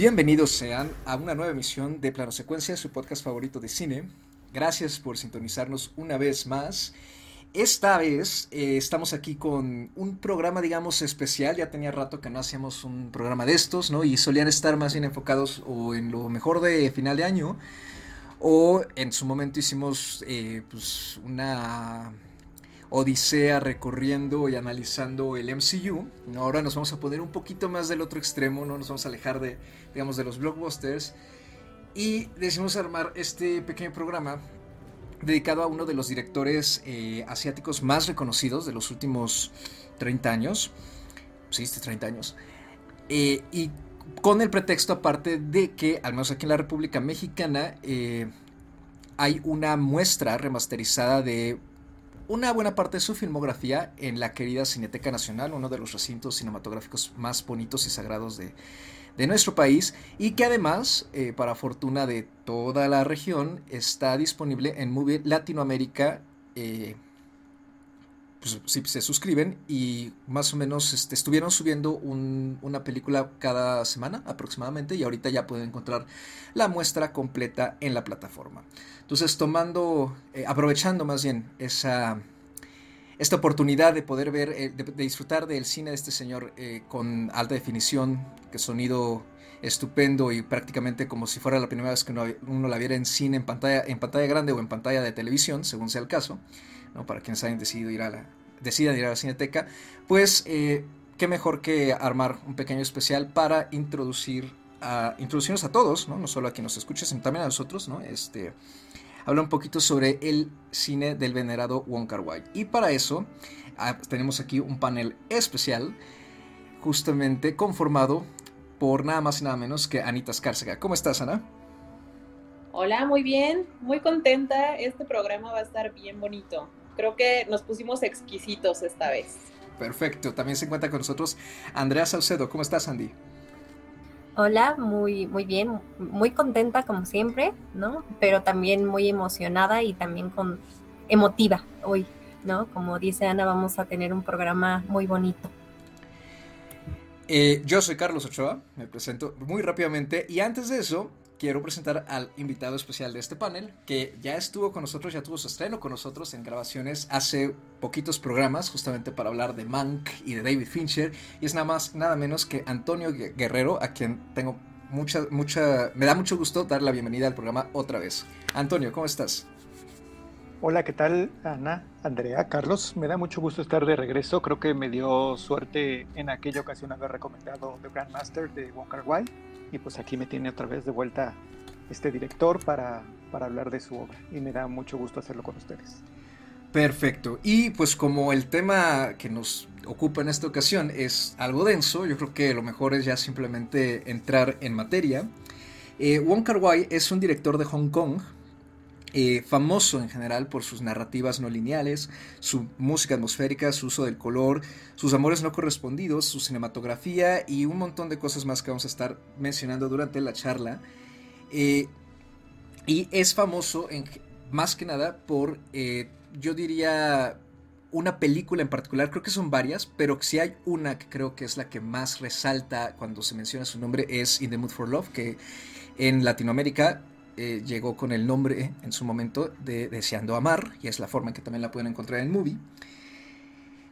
Bienvenidos sean a una nueva emisión de Plano Secuencia, su podcast favorito de cine. Gracias por sintonizarnos una vez más. Esta vez eh, estamos aquí con un programa, digamos, especial. Ya tenía rato que no hacíamos un programa de estos, ¿no? Y solían estar más bien enfocados o en lo mejor de final de año, o en su momento hicimos eh, pues una odisea recorriendo y analizando el MCU. Ahora nos vamos a poner un poquito más del otro extremo, no nos vamos a alejar de, digamos, de los blockbusters. Y decidimos armar este pequeño programa dedicado a uno de los directores eh, asiáticos más reconocidos de los últimos 30 años. Sí, este 30 años. Eh, y con el pretexto aparte de que, al menos aquí en la República Mexicana, eh, hay una muestra remasterizada de una buena parte de su filmografía en la querida Cineteca Nacional, uno de los recintos cinematográficos más bonitos y sagrados de, nuestro país y que además, eh, para fortuna de toda la región, está disponible en Movie Latinoamérica. Eh, pues, si se suscriben y más o menos este, estuvieron subiendo una película cada semana aproximadamente y ahorita ya pueden encontrar la muestra completa en la plataforma. Entonces tomando, eh, aprovechando más bien esa, esta oportunidad de poder ver, eh, de, disfrutar del cine de este señor eh, con alta definición, que sonido estupendo y prácticamente como si fuera la primera vez que uno, uno, la viera en cine, en pantalla, en pantalla grande o en pantalla de televisión, según sea el caso. ¿No? para quienes hayan decidido ir a la, decidan ir a la Cineteca, pues eh, qué mejor que armar un pequeño especial para introducir a, introducirnos a todos, ¿no? no solo a quien nos escuche, sino también a nosotros, ¿no? Este, habla un poquito sobre el cine del venerado Wong Kar. Y para eso ah, tenemos aquí un panel especial, justamente conformado por nada más y nada menos que Anita Escárcega. ¿Cómo estás, Ana? Hola, muy bien, muy contenta. Este programa va a estar bien bonito creo que nos pusimos exquisitos esta vez. Perfecto, también se encuentra con nosotros Andrea Saucedo. ¿Cómo estás, Andy? Hola, muy, muy bien, muy contenta como siempre, ¿no? Pero también muy emocionada y también con emotiva hoy, ¿no? Como dice Ana, vamos a tener un programa muy bonito. Eh, yo soy Carlos Ochoa, me presento muy rápidamente y antes de eso quiero presentar al invitado especial de este panel, que ya estuvo con nosotros, ya tuvo su estreno con nosotros en grabaciones hace poquitos programas, justamente para hablar de Mank y de David Fincher, y es nada más, nada menos que Antonio Guerrero, a quien tengo mucha, mucha, me da mucho gusto dar la bienvenida al programa otra vez. Antonio, ¿cómo estás? Hola, ¿qué tal Ana, Andrea, Carlos? Me da mucho gusto estar de regreso. Creo que me dio suerte en aquella ocasión haber recomendado The Grandmaster de Wong Kar Wai y pues aquí me tiene otra vez de vuelta este director para, para hablar de su obra y me da mucho gusto hacerlo con ustedes. Perfecto. Y pues como el tema que nos ocupa en esta ocasión es algo denso, yo creo que lo mejor es ya simplemente entrar en materia. Eh, Wong Kar Wai es un director de Hong Kong, eh, famoso en general por sus narrativas no lineales, su música atmosférica, su uso del color, sus amores no correspondidos, su cinematografía y un montón de cosas más que vamos a estar mencionando durante la charla. Eh, y es famoso en, más que nada por, eh, yo diría, una película en particular, creo que son varias, pero si hay una que creo que es la que más resalta cuando se menciona su nombre es In the Mood for Love, que en Latinoamérica eh, llegó con el nombre en su momento de Deseando Amar, y es la forma en que también la pueden encontrar en Movie.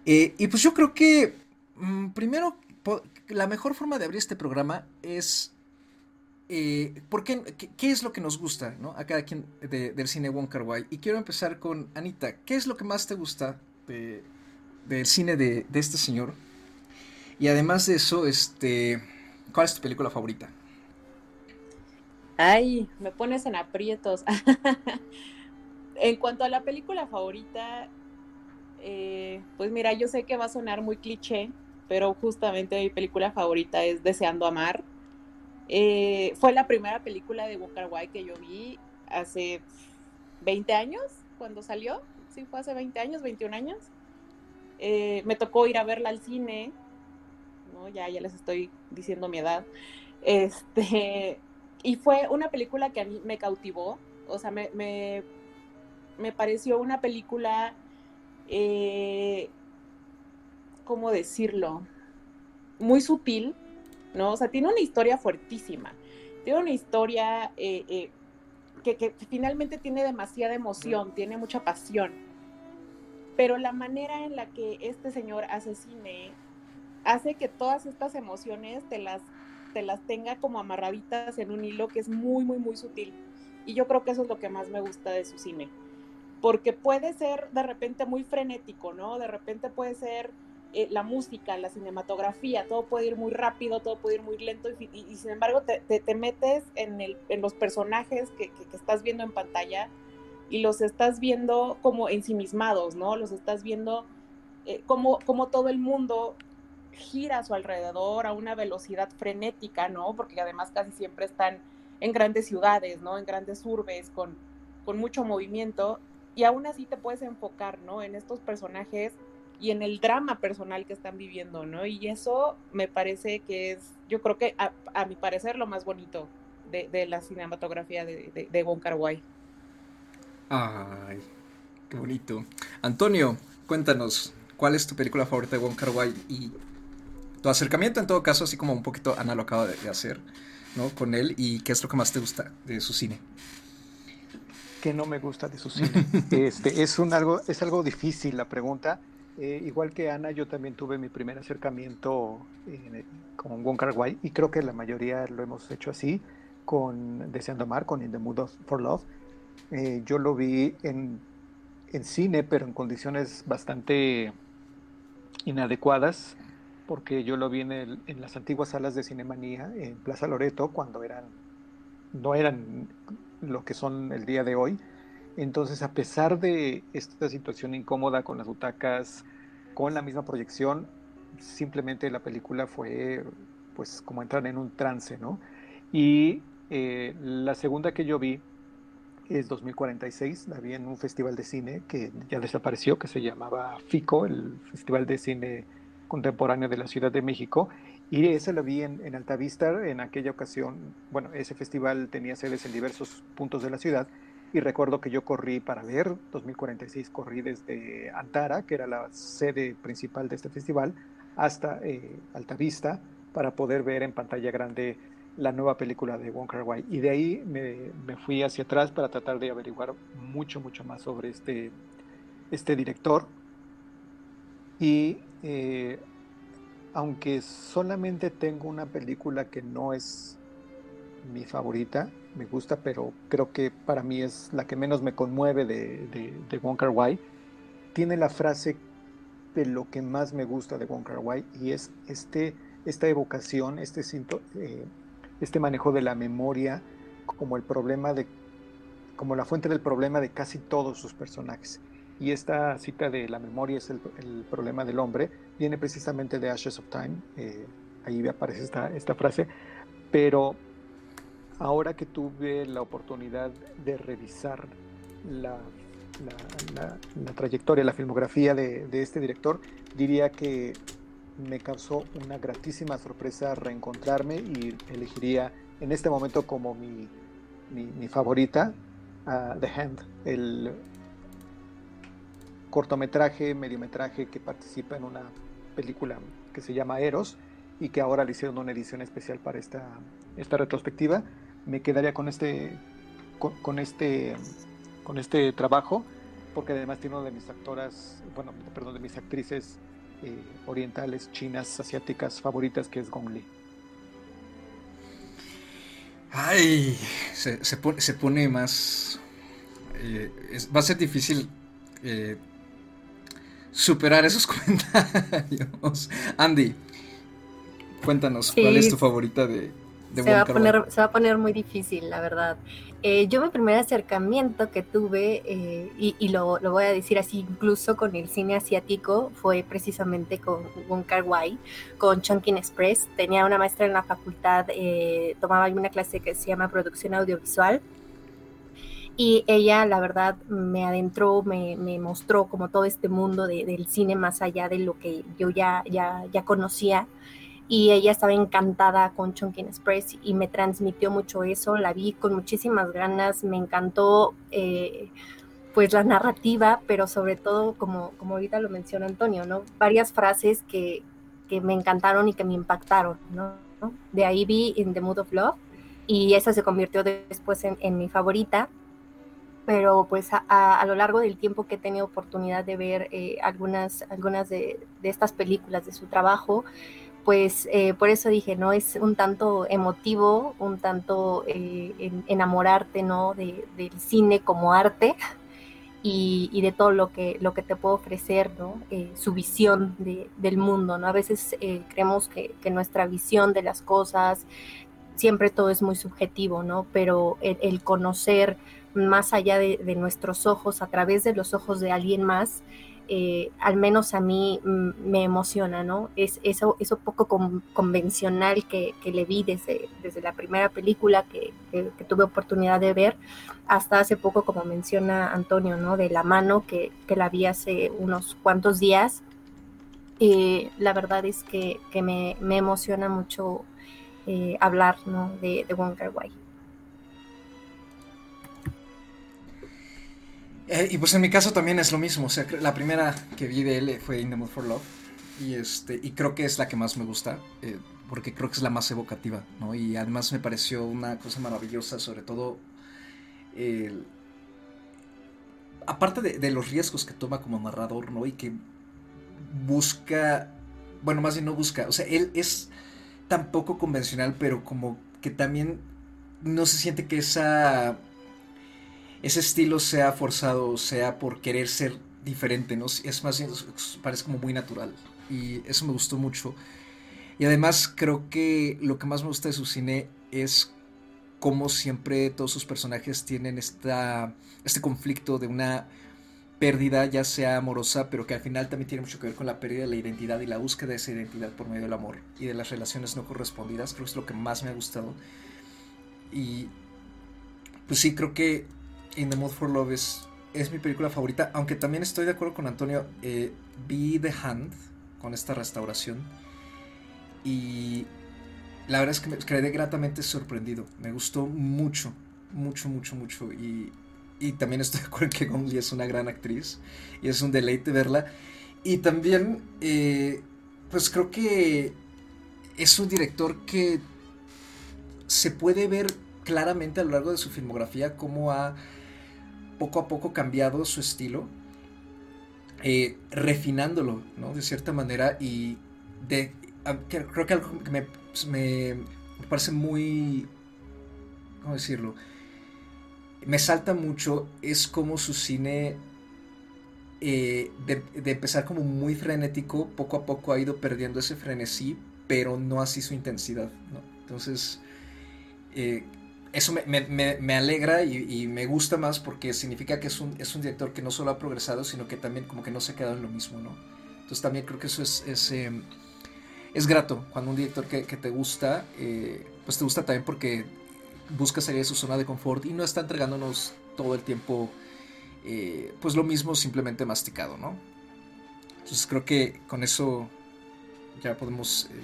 Eh, y pues yo creo que, mm, primero, la mejor forma de abrir este programa es... Eh, ¿por qué, qué, es lo que nos gusta ¿no? a cada quien del cine Wong Kar Wai? Y quiero empezar con Anita. ¿Qué es lo que más te gusta del cine de, de este señor? Y además de eso, este, ¿cuál es tu película favorita? Ay, me pones en aprietos. en cuanto a la película favorita, eh, pues mira, yo sé que va a sonar muy cliché, pero justamente mi película favorita es Deseando Amar. Eh, fue la primera película de Walker que yo vi hace 20 años, cuando salió. Sí, fue hace 20 años, 21 años. Eh, me tocó ir a verla al cine, ¿no? Ya, ya les estoy diciendo mi edad. Este, y fue una película que a mí me cautivó, o sea, me, me, pareció una película, eh, ¿cómo decirlo? Muy sutil, ¿no? O sea, tiene una historia fuertísima. tiene una historia eh, eh, que, que, finalmente tiene demasiada emoción, tiene mucha pasión. Pero la manera en la que este señor hace cine hace que todas estas emociones te las, te las tenga como amarraditas en un hilo que es muy, muy, muy sutil. Y yo creo que eso es lo que más me gusta de su cine. Porque puede ser de repente muy frenético, ¿no? De repente puede ser eh, la música, la cinematografía, todo puede ir muy rápido, todo puede ir muy lento y, sin embargo te, te, metes en, el, en, los personajes que, que, estás viendo en pantalla y los estás viendo como ensimismados, ¿no? Los estás viendo eh, como, como todo el mundo gira a su alrededor a una velocidad frenética, ¿no? Porque además casi siempre están en grandes ciudades, ¿no? En grandes urbes, con, con mucho movimiento y aún así te puedes enfocar, ¿no? En estos personajes y en el drama personal que están viviendo, ¿no? Y eso me parece que es, yo creo que a, mi parecer lo más bonito de, la cinematografía de, de, de Wong. Ay, qué bonito. Antonio, cuéntanos, ¿cuál es tu película favorita de Wong Kar y tu acercamiento en todo caso, así como un poquito Ana lo acaba de hacer, ¿no? Con él y qué es lo que más te gusta de su cine? ¿Qué no me gusta de su cine? este, es, un algo, es algo difícil la pregunta eh, igual que Ana, yo también tuve mi primer acercamiento con Wong Kar Wai y creo que la mayoría lo hemos hecho así con Deseando Amar, con In the Mood for Love. Eh, yo lo vi en, en, cine, pero en condiciones bastante inadecuadas, porque yo lo vi en, el, en las antiguas salas de Cinemanía en Plaza Loreto, cuando eran, no eran lo que son el día de hoy entonces, a pesar de esta situación incómoda con las butacas, con la misma proyección, simplemente la película fue pues como entrar en un trance, ¿no? Y eh, la segunda que yo vi es 2046, la vi en un festival de cine que ya desapareció, que se llamaba FICO, el Festival de Cine Contemporáneo de la Ciudad de México, y esa la vi en, en Altavista en aquella ocasión, bueno, ese festival tenía sedes en diversos puntos de la ciudad, y recuerdo que yo corrí para ver, 2046 corrí desde Antara, que era la sede principal de este festival, hasta eh, Altavista para poder ver en pantalla grande la nueva película de Wong Kar Wai. Y de ahí me, me, fui hacia atrás para tratar de averiguar mucho, mucho más sobre este, este director. Y eh, aunque solamente tengo una película que no es mi favorita, me gusta, pero creo que para mí es la que menos me conmueve de, de, de Wai. Tiene la frase de lo que más me gusta de Wong Kar Wai y es este, esta evocación, este, eh, este manejo de la memoria como el problema de como la fuente del problema de casi todos sus personajes. Y esta cita de la memoria es el, problema del hombre, viene precisamente de Ashes of Time, eh, ahí aparece esta, frase, pero Ahora que tuve la oportunidad de revisar la, trayectoria, la filmografía de, este director, diría que me causó una gratísima sorpresa reencontrarme y elegiría en este momento como mi, favorita The Hand, el cortometraje, mediometraje que participa en una película que se llama Eros y que ahora le hicieron una edición especial para esta, esta retrospectiva me quedaría con este, con, este, con este trabajo, porque además tiene una de mis actoras, bueno, perdón, de mis actrices eh, orientales, chinas, asiáticas favoritas, que es Gong Li. Ay, se, se, pone, se pone, más... Eh, va a ser difícil eh, superar esos comentarios. Andy, cuéntanos, ¿cuál es tu favorita de, se, va a poner, se va a poner muy difícil, la verdad. Eh, yo mi primer acercamiento que tuve, eh, y, lo, lo, voy a decir así, incluso con el cine asiático, fue precisamente con Wong Kar Wai, con Chungking Express. Tenía una maestra en la facultad, eh, tomaba una clase que se llama Producción Audiovisual, y ella, la verdad, me adentró, me, me mostró como todo este mundo de, del cine más allá de lo que yo ya, ya, ya conocía y ella estaba encantada con Chunkin Express y me transmitió mucho eso, la vi con muchísimas ganas, me encantó eh, pues la narrativa, pero sobre todo, como, como ahorita lo menciona Antonio, ¿no? Varias frases que, que me encantaron y que me impactaron, ¿no? De ahí vi In the Mood of Love, y esa se convirtió después en, mi favorita. Pero pues a, lo largo del tiempo que he tenido oportunidad de ver eh, algunas, algunas de, estas películas de su trabajo, pues eh, por eso dije, ¿no? Es un tanto emotivo, un tanto enamorarte, ¿no? del cine como arte y, de todo lo que, lo que te puede ofrecer, ¿no? Eh, su visión del mundo, ¿no? A veces eh, creemos que, nuestra visión de las cosas, siempre todo es muy subjetivo, ¿no? Pero el, conocer más allá de, nuestros ojos, a través de los ojos de alguien más, eh, al menos a mí mm, me emociona, ¿no? Es eso, eso poco convencional que, le vi desde, desde la primera película que, tuve oportunidad de ver, hasta hace poco, como menciona Antonio, ¿no? De la mano que, la vi hace unos cuantos días. Eh, la verdad es que, me, emociona mucho eh, hablar, ¿no? De, de Wong Wai. Eh, y pues en mi caso también es lo mismo. O sea, la primera que vi de él fue In the Mood for Love. Y, este, y creo que es la que más me gusta. Eh, porque creo que es la más evocativa, ¿no? Y además me pareció una cosa maravillosa, sobre todo. aparte de, los riesgos que toma como narrador, ¿no? Y que busca. Bueno, más bien no busca. O sea, él es tan poco convencional, pero como que también no se siente que esa ese estilo sea forzado, sea por querer ser diferente, ¿no? Es más, parece como muy natural. Y eso me gustó mucho. Y además creo que lo que más me gusta de su cine es cómo siempre todos sus personajes tienen esta, este conflicto de una pérdida, ya sea amorosa, pero que al final también tiene mucho que ver con la pérdida de la identidad y la búsqueda de esa identidad por medio del amor y de las relaciones no correspondidas. Creo que es lo que más me ha gustado. Y pues sí, creo que In the Mood for Love es, mi película favorita, aunque también estoy de acuerdo con Antonio. Eh, vi The Hand con esta restauración y la verdad es que me quedé gratamente sorprendido. Me gustó mucho, mucho, mucho, mucho. Y, también estoy de acuerdo que Gong es una gran actriz y es un deleite verla. Y también, eh, pues creo que es un director que se puede ver claramente a lo largo de su filmografía cómo ha poco a poco cambiado su estilo, eh, refinándolo, ¿no? De cierta manera y de, creo que algo que pues, me, parece muy, ¿cómo decirlo? Me salta mucho es como su cine eh, de, empezar como muy frenético, poco a poco ha ido perdiendo ese frenesí, pero no así su intensidad, ¿no? Entonces, eh, eso me, alegra y, me gusta más porque significa que es un, es un director que no solo ha progresado, sino que también como que no se ha quedado en lo mismo, ¿no? Entonces también creo que eso es, es, em, grato cuando un director que, te gusta, eh, pues te gusta también porque busca salir de su zona de confort y no está entregándonos todo el tiempo eh, pues lo mismo simplemente masticado, ¿no? Entonces creo que con eso ya podemos eh,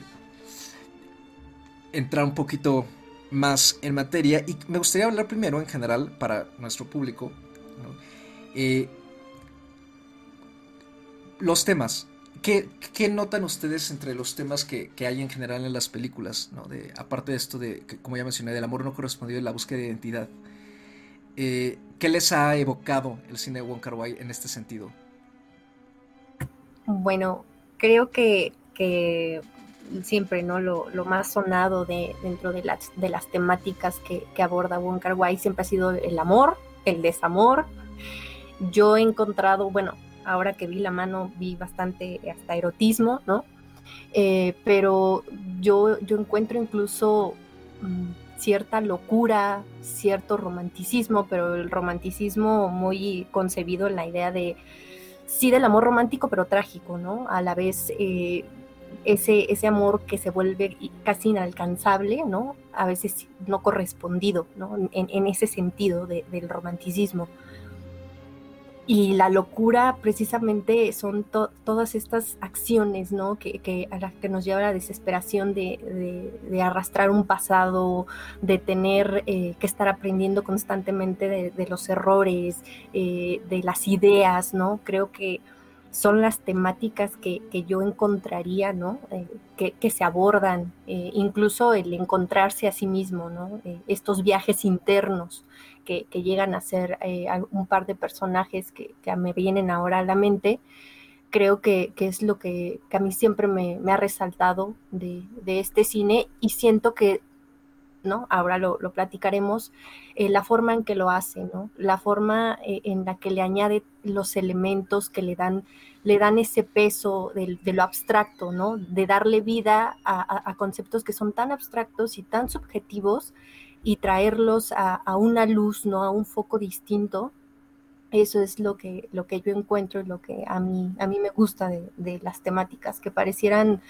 entrar un poquito más en materia y me gustaría hablar primero en general para nuestro público eh, los temas. ¿Qué, notan ustedes entre los temas que, hay en general en las películas? De, aparte de esto de, como ya mencioné, del amor no correspondido y la búsqueda de identidad. Eh, ¿Qué les ha evocado el cine de Wong Kar Wai en este sentido? Bueno, creo que, que siempre no lo, más sonado de, dentro de las, de las temáticas que, aborda Wong Kar siempre ha sido el amor, el desamor. Yo he encontrado, bueno, ahora que vi la mano vi bastante hasta erotismo, ¿no? Eh, pero yo, yo encuentro incluso mm, cierta locura, cierto romanticismo, pero el romanticismo muy concebido en la idea de, sí, del amor romántico, pero trágico, ¿no? A la vez... Eh, ese, ese amor que se vuelve casi inalcanzable, ¿no? A veces no correspondido, ¿no? En, ese sentido del romanticismo. Y la locura precisamente son todas estas acciones, ¿no? Que, a las que nos lleva la desesperación de, arrastrar un pasado, de tener eh, que estar aprendiendo constantemente de, los errores, eh, de las ideas, ¿no? Creo que son las temáticas que, yo encontraría, ¿no? Eh, que, se abordan, eh, incluso el encontrarse a sí mismo, ¿no? Eh, estos viajes internos que, llegan a ser un par de personajes que, me vienen ahora a la mente, creo que, es lo que, a mí siempre me, ha resaltado de, de, este cine y siento que ¿no? Ahora lo, platicaremos, eh, la forma en que lo hace, ¿no? La forma eh, en la que le añade los elementos que le dan, le dan ese peso de, lo abstracto, ¿no? De darle vida a, conceptos que son tan abstractos y tan subjetivos y traerlos a, una luz, ¿no? A un foco distinto. Eso es lo que, lo que yo encuentro y lo que a mí, a mí me gusta de, las temáticas, que parecieran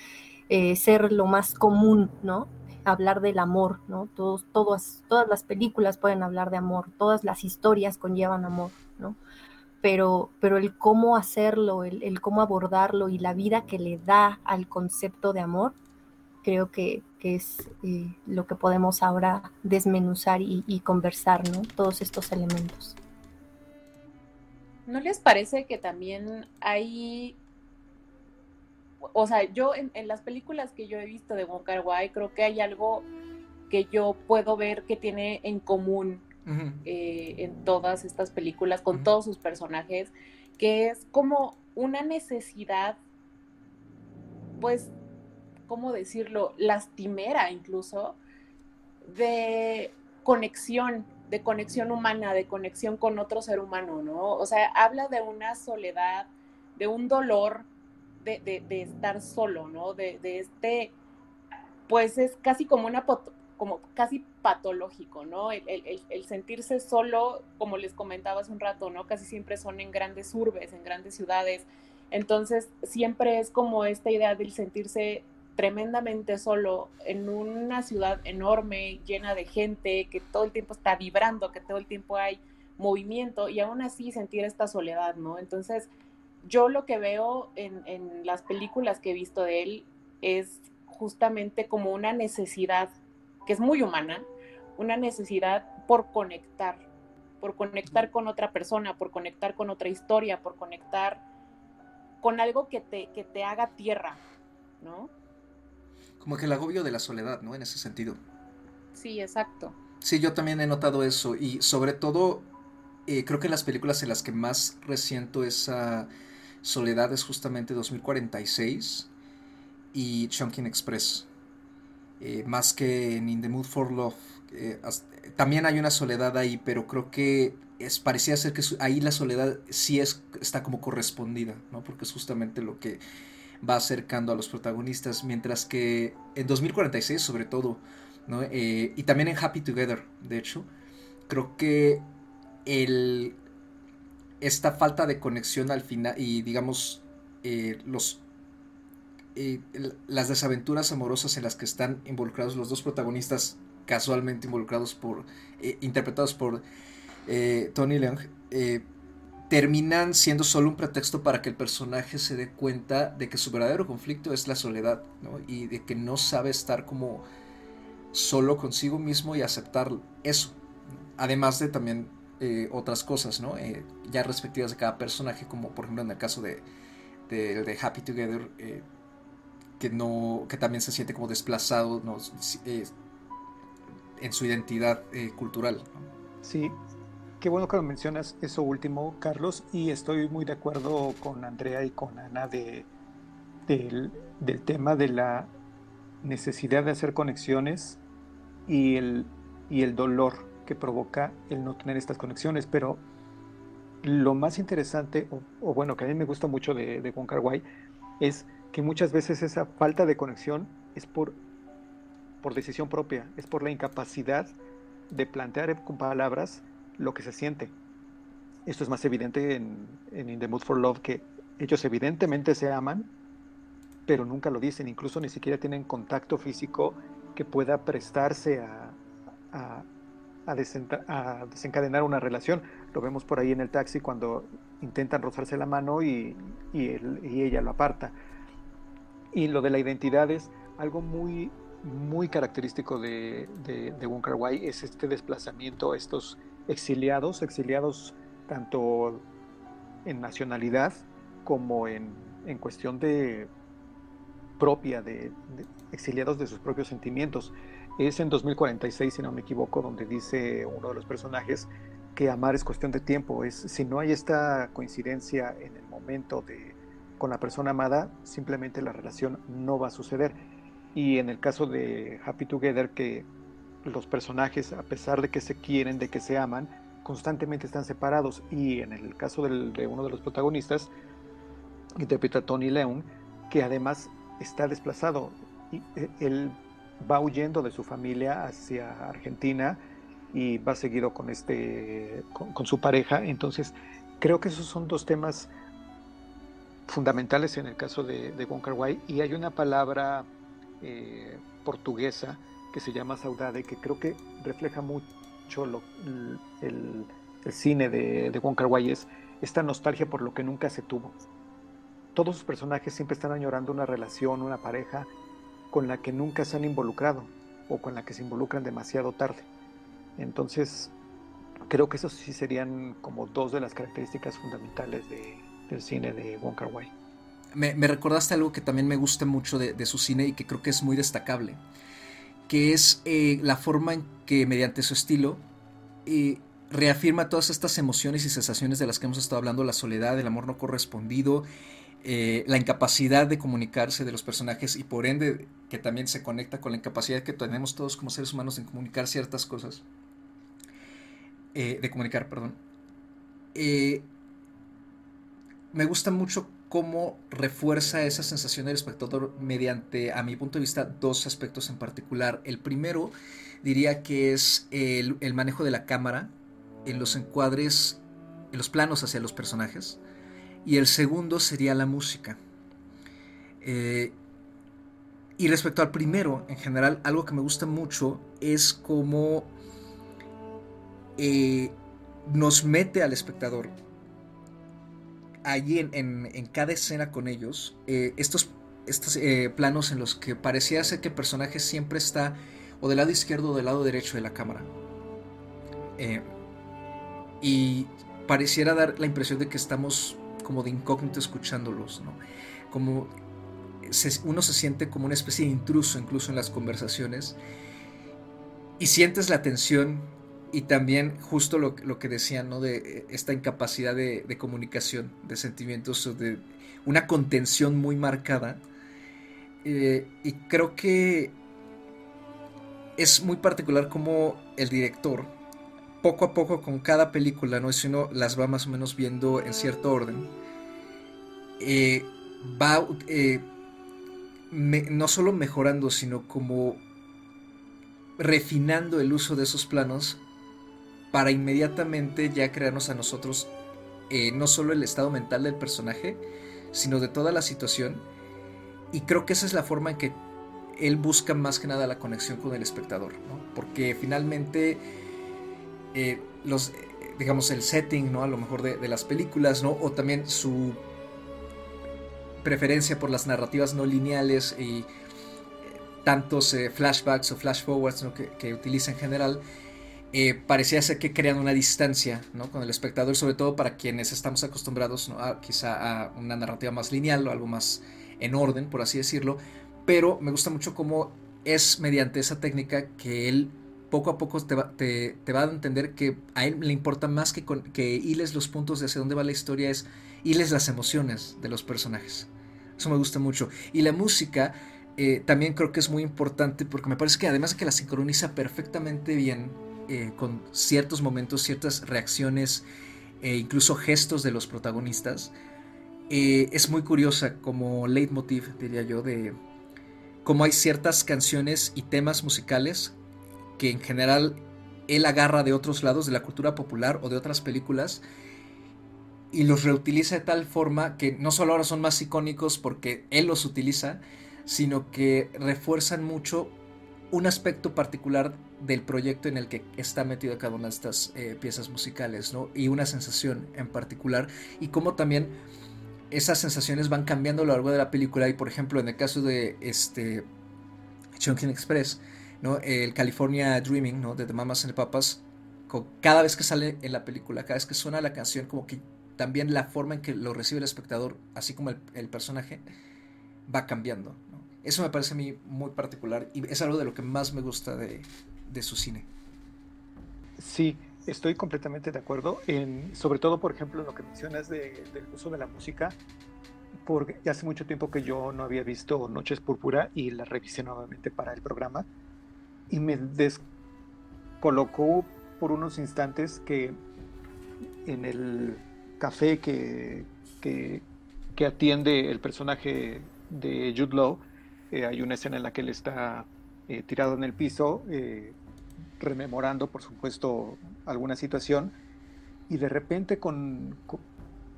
eh, ser lo más común, ¿no? Hablar del amor, ¿no? Todos, todas, todas las películas pueden hablar de amor, todas las historias conllevan amor, ¿no? Pero, pero el cómo hacerlo, el, cómo abordarlo y la vida que le da al concepto de amor, creo que, es eh, lo que podemos ahora desmenuzar y, y conversar, ¿no? Todos estos elementos. ¿No les parece que también hay o sea, yo en, las películas que yo he visto de Wong Kar Wai creo que hay algo que yo puedo ver que tiene en común eh, en todas estas películas con todos sus personajes, que es como una necesidad, pues, ¿cómo decirlo? Lastimera incluso, de conexión, de conexión humana, de conexión con otro ser humano, ¿no? O sea, habla de una soledad, de un dolor de, estar solo, ¿no? De, este, pues es casi como una, como casi patológico, ¿no? El, sentirse solo, como les comentaba hace un rato, ¿no? Casi siempre son en grandes urbes, en grandes ciudades. Entonces, siempre es como esta idea del sentirse tremendamente solo en una ciudad enorme, llena de gente, que todo el tiempo está vibrando, que todo el tiempo hay movimiento y aún así sentir esta soledad, ¿no? Entonces, yo lo que veo en, las películas que he visto de él es justamente como una necesidad, que es muy humana, una necesidad por conectar, por conectar con otra persona, por conectar con otra historia, por conectar con algo que te, que te haga tierra, ¿no? Como que el agobio de la soledad, ¿no? En ese sentido. Sí, exacto. Sí, yo también he notado eso y sobre todo eh, creo que en las películas en las que más resiento esa Soledad es justamente 2046 y Chunking Express. Eh, más que en In the Mood for Love. Eh, también hay una soledad ahí, pero creo que es, parecía ser que ahí la soledad sí es, está como correspondida, ¿no? Porque es justamente lo que va acercando a los protagonistas, mientras que en 2046 sobre todo, ¿no? Eh, y también en Happy Together, de hecho, creo que el esta falta de conexión al final y digamos eh, los eh, las desaventuras amorosas en las que están involucrados los dos protagonistas casualmente involucrados por eh, interpretados por Tony Leung terminan siendo solo un pretexto para que el personaje se dé cuenta de que su verdadero conflicto es la soledad y de que no sabe estar como solo consigo mismo y aceptar eso además de también eh, otras cosas, ¿no? Eh, ya respectivas de cada personaje, como por ejemplo en el caso de, de, Happy Together, eh, que, no, que también se siente como desplazado en su identidad cultural. Sí, qué bueno que lo mencionas eso último, Carlos, y estoy muy de acuerdo con Andrea y con Ana de, del, del tema de la necesidad de hacer conexiones y el, y el dolor que provoca el no tener estas conexiones, pero lo más interesante, o, bueno, que a mí me gusta mucho de, de Wong es que muchas veces esa falta de conexión es por, por decisión propia, es por la incapacidad de plantear con palabras lo que se siente. Esto es más evidente en, en In the Mood for Love, que ellos evidentemente se aman, pero nunca lo dicen, incluso ni siquiera tienen contacto físico que pueda prestarse a, a, desencadenar una relación. Lo vemos por ahí en el taxi cuando intentan rozarse la mano y, ella lo aparta. Y lo de la identidad es algo muy, muy característico de, de, de Wong es este desplazamiento, estos exiliados, exiliados tanto en nacionalidad como en, en cuestión de propia de, exiliados de sus propios sentimientos. Es en 2046, si no me equivoco, donde dice uno de los personajes que amar es cuestión de tiempo. Es si no hay esta coincidencia en el momento de con la persona amada, simplemente la relación no va a suceder. Y en el caso de Happy Together, que los personajes, a pesar de que se quieren, de que se aman, constantemente están separados. Y en el caso de uno de los protagonistas, interpreta Tony Leung, que además está desplazado. Y eh, él va huyendo de su familia hacia Argentina y va seguido con, este, con, su pareja. Entonces, creo que esos son dos temas fundamentales en el caso de, de Wong Y hay una palabra eh, portuguesa que se llama saudade, que creo que refleja mucho lo, el, el, cine de, de Wong es esta nostalgia por lo que nunca se tuvo todos sus personajes siempre están añorando una relación, una pareja con la que nunca se han involucrado o con la que se involucran demasiado tarde. Entonces, creo que esos sí serían como dos de las características fundamentales del cine de Wong Kar Wai. Me, recordaste algo que también me gusta mucho de, su cine y que creo que es muy destacable, que es eh, la forma en que mediante su estilo eh, reafirma todas estas emociones y sensaciones de las que hemos estado hablando, la soledad, el amor no correspondido, eh, la incapacidad de comunicarse de los personajes y por ende que también se conecta con la incapacidad que tenemos todos como seres humanos en comunicar ciertas cosas. Eh, de comunicar, perdón. Eh, me gusta mucho cómo refuerza esa sensación del espectador mediante, a mi punto de vista, dos aspectos en particular. El primero diría que es el, el manejo de la cámara en los encuadres, en los planos hacia los personajes y el segundo sería la música. Eh, y respecto al primero, en general, algo que me gusta mucho es cómo eh, nos mete al espectador allí en, cada escena con ellos, eh, estos, estos planos en los que parecía ser que el personaje siempre está o del lado izquierdo o del lado derecho de la cámara. y pareciera dar la impresión de que estamos como de incógnito escuchándolos, ¿no? Como uno se siente como una especie de intruso incluso en las conversaciones y sientes la tensión y también justo lo, que decían, ¿no? De eh, esta incapacidad de, comunicación, de sentimientos, de una contención muy marcada. Eh, y creo que es muy particular como el director poco a poco con cada película, ¿no? Si uno las va más o menos viendo en cierto orden, eh, va eh, no solo mejorando, sino como refinando el uso de esos planos para inmediatamente ya crearnos a nosotros eh, no solo el estado mental del personaje, sino de toda la situación. Y creo que esa es la forma en que él busca más que nada la conexión con el espectador, ¿no? Porque finalmente eh, los, digamos, el setting, ¿no? A lo mejor de, las películas, ¿no? O también su preferencia por las narrativas no lineales y eh, tantos eh, flashbacks o flash forwards que, utiliza en general, parecía ser que crean una distancia ¿no? con el espectador, sobre todo para quienes estamos acostumbrados a, quizá a una narrativa más lineal o algo más en orden, por así decirlo, pero me gusta mucho cómo es mediante esa técnica que él poco a poco te va, te, va a entender que a él le importa más que, que hiles los puntos de hacia dónde va la historia, es hiles las emociones de los personajes. Eso me gusta mucho. Y la música eh, también creo que es muy importante porque me parece que además de que la sincroniza perfectamente bien eh, con ciertos momentos, ciertas reacciones e incluso gestos de los protagonistas, eh, es muy curiosa como leitmotiv, diría yo, de cómo hay ciertas canciones y temas musicales que en general él agarra de otros lados, de la cultura popular o de otras películas, y los reutiliza de tal forma que no solo ahora son más icónicos porque él los utiliza, sino que refuerzan mucho un aspecto particular del proyecto en el que está metido cada una de estas eh, piezas musicales, ¿no? Y una sensación en particular, y cómo también esas sensaciones van cambiando a lo largo de la película, y por ejemplo en el caso de este Chungking Express, el California Dreaming, ¿no? De The Mamas and the Papas, cada vez que sale en la película, cada vez que suena la canción, como que también la forma en que lo recibe el espectador, así como el, personaje, va cambiando. Eso me parece a mí muy particular y es algo de lo que más me gusta de, su cine. Sí, estoy completamente de acuerdo, sobre todo, por ejemplo, en lo que mencionas del uso de la música, porque hace mucho tiempo que yo no había visto Noches Púrpura y la revisé nuevamente para el programa y me descolocó por unos instantes que en el café que, que, atiende el personaje de Jude Law, eh, hay una escena en la que él está eh, tirado en el piso, eh, rememorando, por supuesto, alguna situación, y de repente con,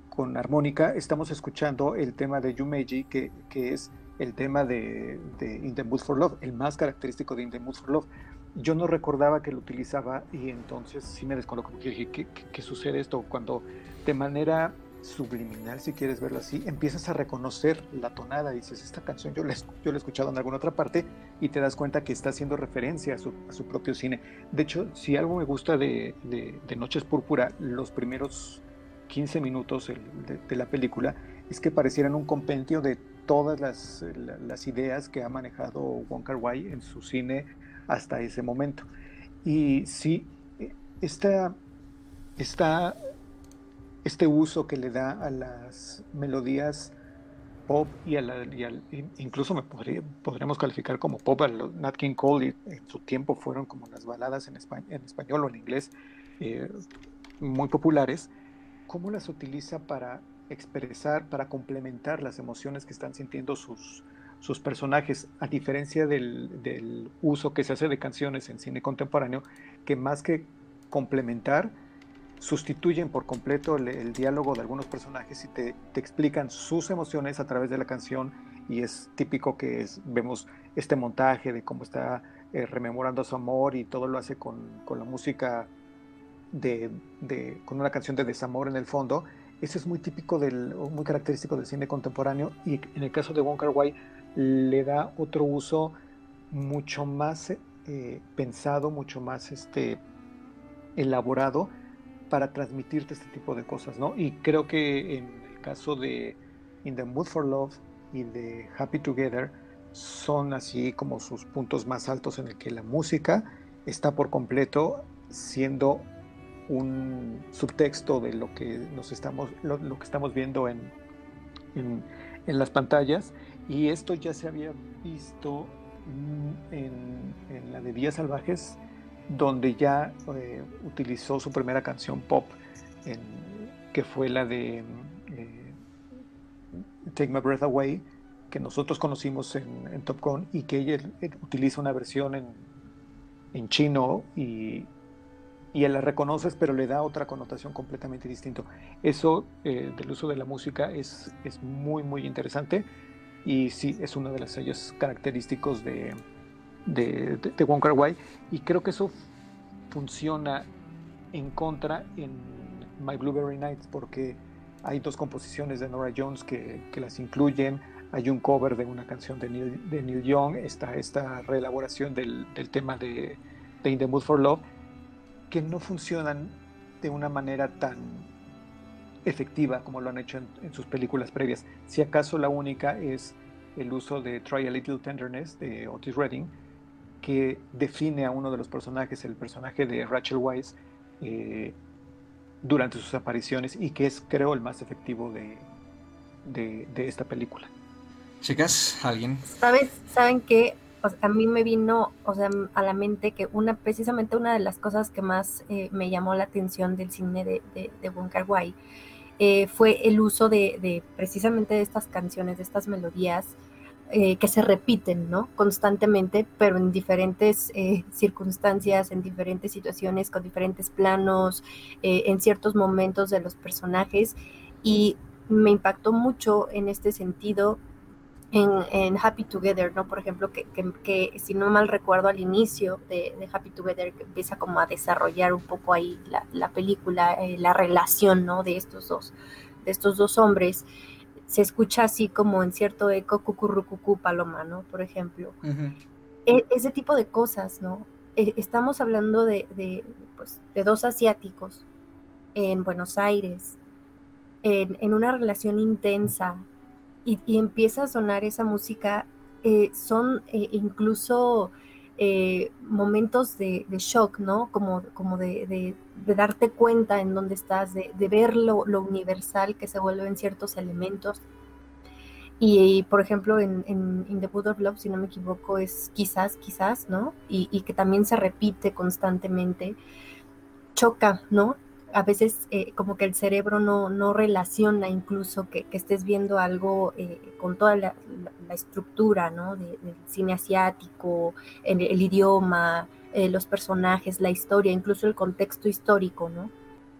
con, armónica estamos escuchando el tema de Yumeji, que, que es el tema de, de, In the Mood for Love, el más característico de In the Mood for Love. Yo no recordaba que lo utilizaba y entonces sí me descoloco porque dije, ¿qué, sucede esto? Cuando de manera subliminal, si quieres verlo así, empiezas a reconocer la tonada, dices, esta canción yo la, yo la he escuchado en alguna otra parte y te das cuenta que está haciendo referencia a su, propio cine. De hecho, si algo me gusta de, de, Noches Púrpura, los primeros 15 minutos de, de, la película, es que parecieran un compendio de todas las, las ideas que ha manejado Wong Kar Wai en su cine hasta ese momento. Y sí, esta, esta este uso que le da a las melodías pop y, a la, incluso podríamos calificar como pop a Nat King Cole en su tiempo fueron como las baladas en, en español o en inglés eh, muy populares, ¿cómo las utiliza para expresar, para complementar las emociones que están sintiendo sus, sus personajes, a diferencia del, del uso que se hace de canciones en cine contemporáneo, que más que complementar, sustituyen por completo el, diálogo de algunos personajes y te, explican sus emociones a través de la canción y es típico que es, vemos este montaje de cómo está eh, rememorando su amor y todo lo hace con, la música de, con una canción de desamor en el fondo. Eso es muy típico, del, muy característico del cine contemporáneo y en el caso de Wong Kar Wai le da otro uso mucho más eh, pensado, mucho más este, elaborado para transmitirte este tipo de cosas, ¿no? Y creo que en el caso de In the Mood for Love y de Happy Together son así como sus puntos más altos en el que la música está por completo siendo un subtexto de lo que nos estamos lo, que estamos viendo en, en, las pantallas. Y esto ya se había visto en, en la de Días Salvajes donde ya eh, utilizó su primera canción pop, que fue la de eh, Take My Breath Away, que nosotros conocimos en, Top Gun y que ella utiliza una versión en, en chino y, y la reconoces, pero le da otra connotación completamente distinta. Eso eh, del uso de la música es, es muy, muy interesante y sí, es uno de los sellos característicos de, de, de, Kar Wai y creo que eso funciona en contra en My Blueberry Nights porque hay dos composiciones de Nora Jones que, que las incluyen, hay un cover de una canción de Neil, de Neil Young, está esta reelaboración del, del tema de, de, In the Mood for Love, que no funcionan de una manera tan efectiva como lo han hecho en, en sus películas previas. Si acaso la única es el uso de Try a Little Tenderness de Otis Redding, que define a uno de los personajes, el personaje de Rachel Weisz, eh, durante sus apariciones y que es, creo, el más efectivo de, de, esta película. Chicas, ¿alguien? ¿Sabes? ¿Saben que a mí me vino o sea, a la mente que una precisamente una de las cosas que más eh, me llamó la atención del cine de, de, de eh, fue el uso de, de, precisamente de estas canciones, de estas melodías eh, que se repiten, ¿no? Constantemente, pero en diferentes circunstancias, en diferentes situaciones, con diferentes planos, en ciertos momentos de los personajes. Y me impactó mucho en este sentido en, Happy Together, ¿no? Por ejemplo, que, que, si no mal recuerdo al inicio de, Happy Together, que empieza como a desarrollar un poco ahí la, la película, la relación, ¿no? De estos dos, de estos dos hombres se escucha así como en cierto eco cucurrucucú paloma, ¿no? Por ejemplo. E, ese tipo de cosas, ¿no? E, estamos hablando de, de, pues, de dos asiáticos en Buenos Aires en, una relación intensa y, empieza a sonar esa música, eh, son eh, incluso eh, momentos de, shock, ¿no? Como, como de, darte cuenta en dónde estás, de, ver lo, universal que se vuelve en ciertos elementos. Y, por ejemplo, en, en The Boot of si no me equivoco, es quizás, quizás, ¿no? Y que también se repite constantemente. Choca, ¿no? A veces eh, como que el cerebro no, no relaciona incluso que, estés viendo algo eh, con toda la, estructura ¿no? del cine asiático, el, idioma, eh, los personajes, la historia, incluso el contexto histórico, ¿no?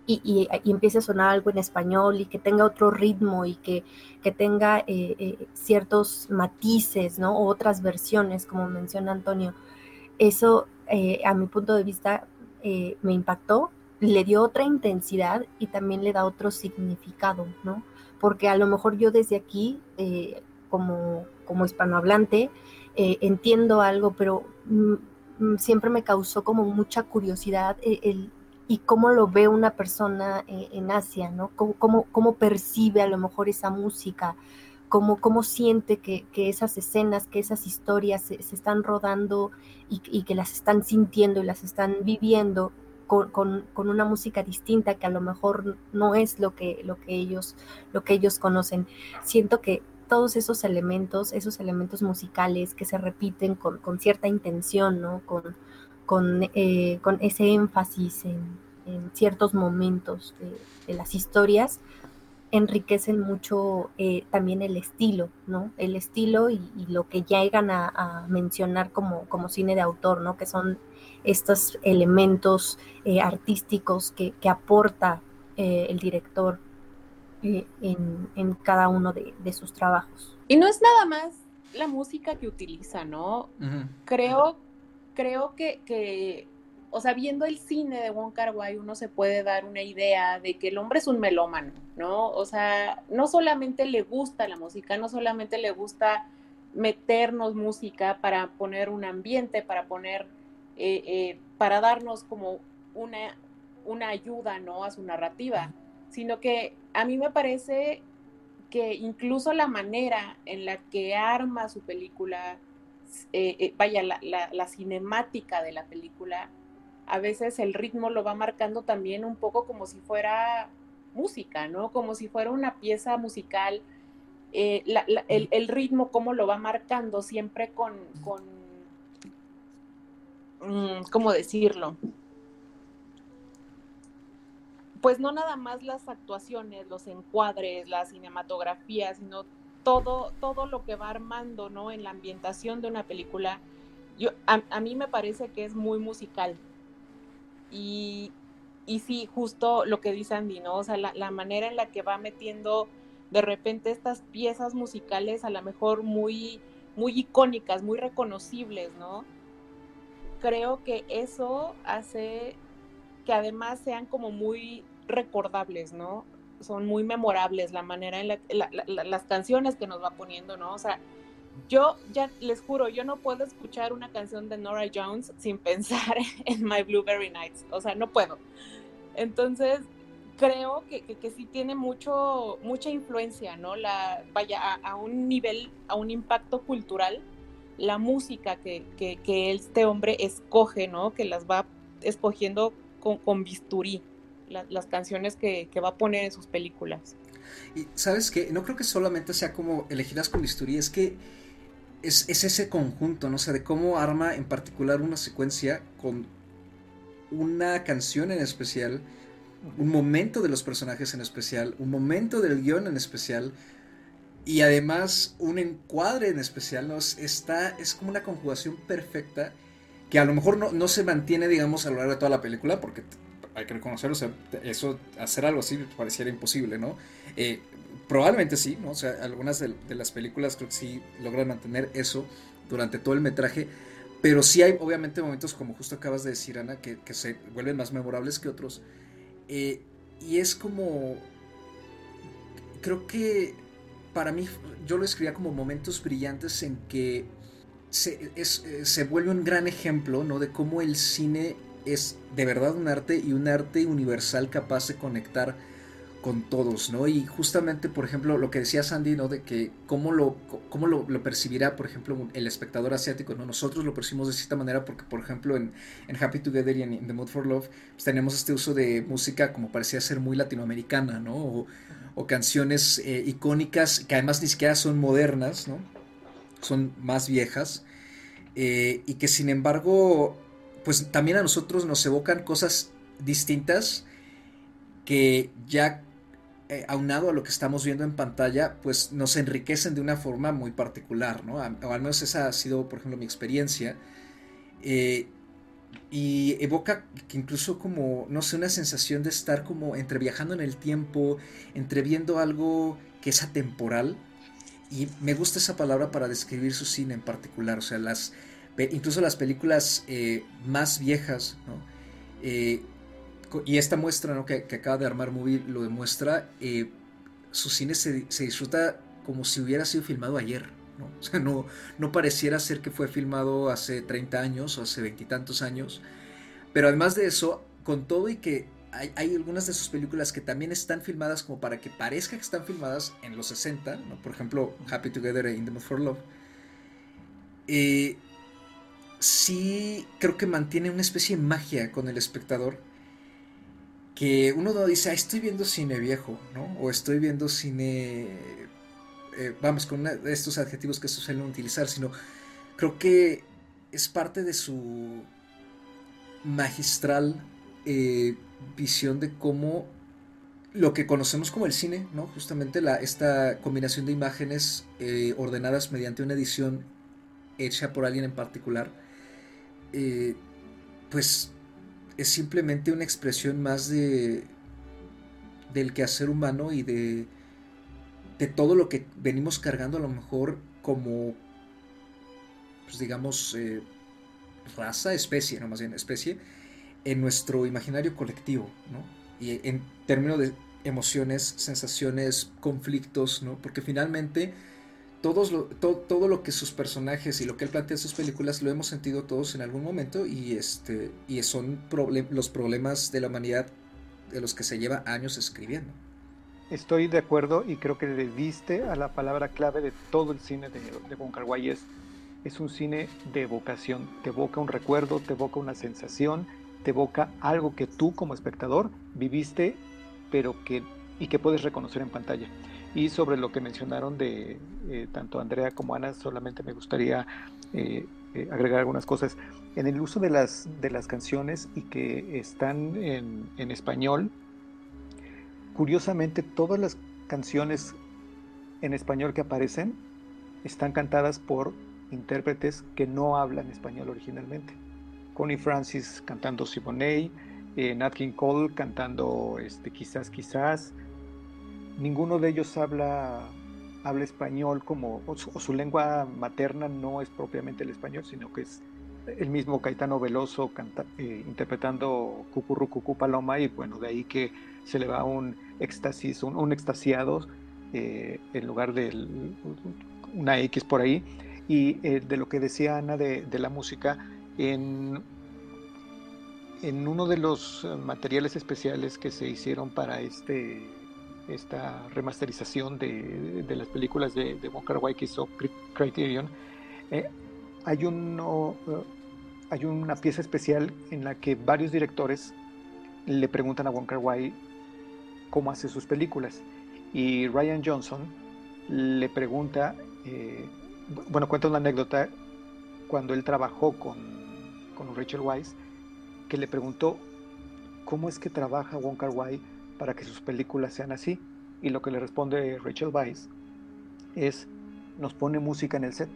Y, y, empiece a sonar algo en español y que tenga otro ritmo y que, que tenga ciertos matices, ¿no? O otras versiones, como menciona Antonio. Eso, a mi punto de vista, me impactó le dio otra intensidad y también le da otro significado, ¿no? Porque a lo mejor yo desde aquí, eh, como, como hispanohablante, eh, entiendo algo, pero mm, mm, siempre me causó como mucha curiosidad eh, el, y cómo lo ve una persona en Asia, ¿no? Cómo, cómo, percibe a lo mejor esa música, cómo, cómo siente que, esas escenas, que esas historias se, están rodando y, que las están sintiendo y las están viviendo con, una música distinta que a lo mejor no es lo que, lo que, ellos, lo que ellos conocen. Siento que todos esos elementos, esos elementos musicales que se repiten con, cierta intención, ¿no? con, con, eh, ese énfasis en, ciertos momentos de, las historias, enriquecen mucho eh, también el estilo, ¿no? El estilo y, lo que llegan a, a, mencionar como, como cine de autor, ¿no? Que son estos elementos eh, artísticos que, aporta eh, el director eh, en, cada uno de, sus trabajos. Y no es nada más la música que utiliza, ¿no? Creo, creo que, o sea, viendo el cine de Wong Kar uno se puede dar una idea de que el hombre es un melómano, ¿no? O sea, no solamente le gusta la música, no solamente le gusta meternos música para poner un ambiente, para poner eh, eh, para darnos como una, una ayuda ¿no? a su narrativa, sino que a mí me parece que incluso la manera en la que arma su película, eh, vaya, la, la, cinemática de la película, a veces el ritmo lo va marcando también un poco como si fuera música, ¿no? Como si fuera una pieza musical. el, el, ritmo, cómo lo va marcando siempre con, Mm, ¿cómo decirlo? Pues no nada más las actuaciones, los encuadres, la cinematografía, sino todo, todo lo que va armando, ¿no? En la ambientación de una película. Yo, a, mí me parece que es muy musical. Y, y sí, justo lo que dice Andy, ¿no? O sea, la, la, manera en la que va metiendo de repente estas piezas musicales a lo mejor muy, muy icónicas, muy reconocibles, ¿no? creo que eso hace que además sean como muy recordables, ¿no? Son muy memorables la manera en la, las canciones que nos va poniendo, ¿no? O sea, yo ya les juro, yo no puedo escuchar una canción de Nora Jones sin pensar en My Blueberry Nights, o sea, no puedo. Entonces, creo que, que, sí tiene mucho, mucha influencia, ¿no? La, vaya, a un nivel, a un impacto cultural la música que, este hombre escoge, ¿no? Que las va escogiendo con, bisturí, las canciones que, va a poner en sus películas. Y sabes que no creo que solamente sea como elegidas con bisturí, es que es, ese conjunto, ¿no? O sea, de cómo arma en particular una secuencia con una canción en especial, un momento de los personajes en especial, un momento del guion en especial, y además un encuadre en especial, ¿no? Está, es como una conjugación perfecta que a lo mejor no, no se mantiene, digamos, a lo largo de toda la película, porque hay que reconocerlo, o sea, eso, hacer algo así pareciera imposible, ¿no? Eh, probablemente sí, ¿no? O sea, algunas de, las películas creo que sí logran mantener eso durante todo el metraje, pero sí hay obviamente momentos como justo acabas de decir, Ana, que, se vuelven más memorables que otros. Eh, y es como, creo que para mí yo lo escribía como momentos brillantes en que se, eh, se vuelve un gran ejemplo ¿no? de cómo el cine es de verdad un arte y un arte universal capaz de conectar con todos, ¿no? Y justamente, por ejemplo, lo que decía Sandy, ¿no? De que cómo lo, cómo lo, percibirá, por ejemplo, el espectador asiático, ¿no? Nosotros lo percibimos de cierta manera porque, por ejemplo, en, Happy Together y en The Mood for Love, pues, tenemos este uso de música como parecía ser muy latinoamericana, ¿no? O, canciones eh, icónicas que además ni siquiera son modernas, ¿no? Son más viejas. Eh, y que sin embargo, pues también a nosotros nos evocan cosas distintas que ya eh, aunado a lo que estamos viendo en pantalla, pues nos enriquecen de una forma muy particular, ¿no? o al menos esa ha sido, por ejemplo, mi experiencia. Eh, y evoca que incluso como, no sé, una sensación de estar como entre viajando en el tiempo, entre viendo algo que es atemporal. Y me gusta esa palabra para describir su cine en particular, o sea, las, incluso las películas eh, más viejas, ¿no? Y esta muestra que, acaba de armar Movie lo demuestra, eh, su cine se, disfruta como si hubiera sido filmado ayer. ¿no? O sea, no, no pareciera ser que fue filmado hace 30 años o hace veintitantos años. Pero además de eso, con todo y que hay, algunas de sus películas que también están filmadas como para que parezca que están filmadas en los 60, ¿no? por ejemplo, Happy Together e In the Mood for Love, eh, sí creo que mantiene una especie de magia con el espectador que uno no dice, ah, estoy viendo cine viejo, ¿no? O estoy viendo cine, eh, vamos, con estos adjetivos que se suelen utilizar, sino creo que es parte de su magistral eh, visión de cómo lo que conocemos como el cine, ¿no? Justamente la, esta combinación de imágenes eh, ordenadas mediante una edición hecha por alguien en particular, pues es simplemente una expresión más de del quehacer humano y de, de todo lo que venimos cargando a lo mejor como, pues digamos, eh, raza, especie, no bien especie, en nuestro imaginario colectivo, ¿no? Y en términos de emociones, sensaciones, conflictos, ¿no? Porque finalmente todo, lo que sus personajes y lo que él plantea en sus películas lo hemos sentido todos en algún momento y, este, y son los problemas de la humanidad de los que se lleva años escribiendo. Estoy de acuerdo y creo que le diste a la palabra clave de todo el cine de, de Bon es, es un cine de evocación, te evoca un recuerdo, te evoca una sensación, te evoca algo que tú como espectador viviste pero que, y que puedes reconocer en pantalla. Y sobre lo que mencionaron de eh, tanto Andrea como Ana, solamente me gustaría eh, eh, agregar algunas cosas. En el uso de las, de las canciones y que están en, en español, curiosamente todas las canciones en español que aparecen están cantadas por intérpretes que no hablan español originalmente. Connie Francis cantando Siboney, Nat King Cole cantando este, Quizás Quizás, ninguno de ellos habla, habla español como, o su, lengua materna no es propiamente el español, sino que es el mismo Caetano Veloso eh, interpretando Cucurru Cucú Paloma y bueno, de ahí que se le va un éxtasis, un, extasiado eh, en lugar de una X por ahí. Y eh, de lo que decía Ana de, de la música, en, en uno de los materiales especiales que se hicieron para este esta remasterización de, las películas de, de Wong que hizo Criterion, eh, hay, uno, eh, hay una pieza especial en la que varios directores le preguntan a Wong Kar cómo hace sus películas. Y Ryan Johnson le pregunta, eh, bueno, cuenta una anécdota cuando él trabajó con, con Rachel Weisz, que le preguntó cómo es que trabaja Wong Kar para que sus películas sean así. Y lo que le responde Rachel Weisz es, nos pone música en el set.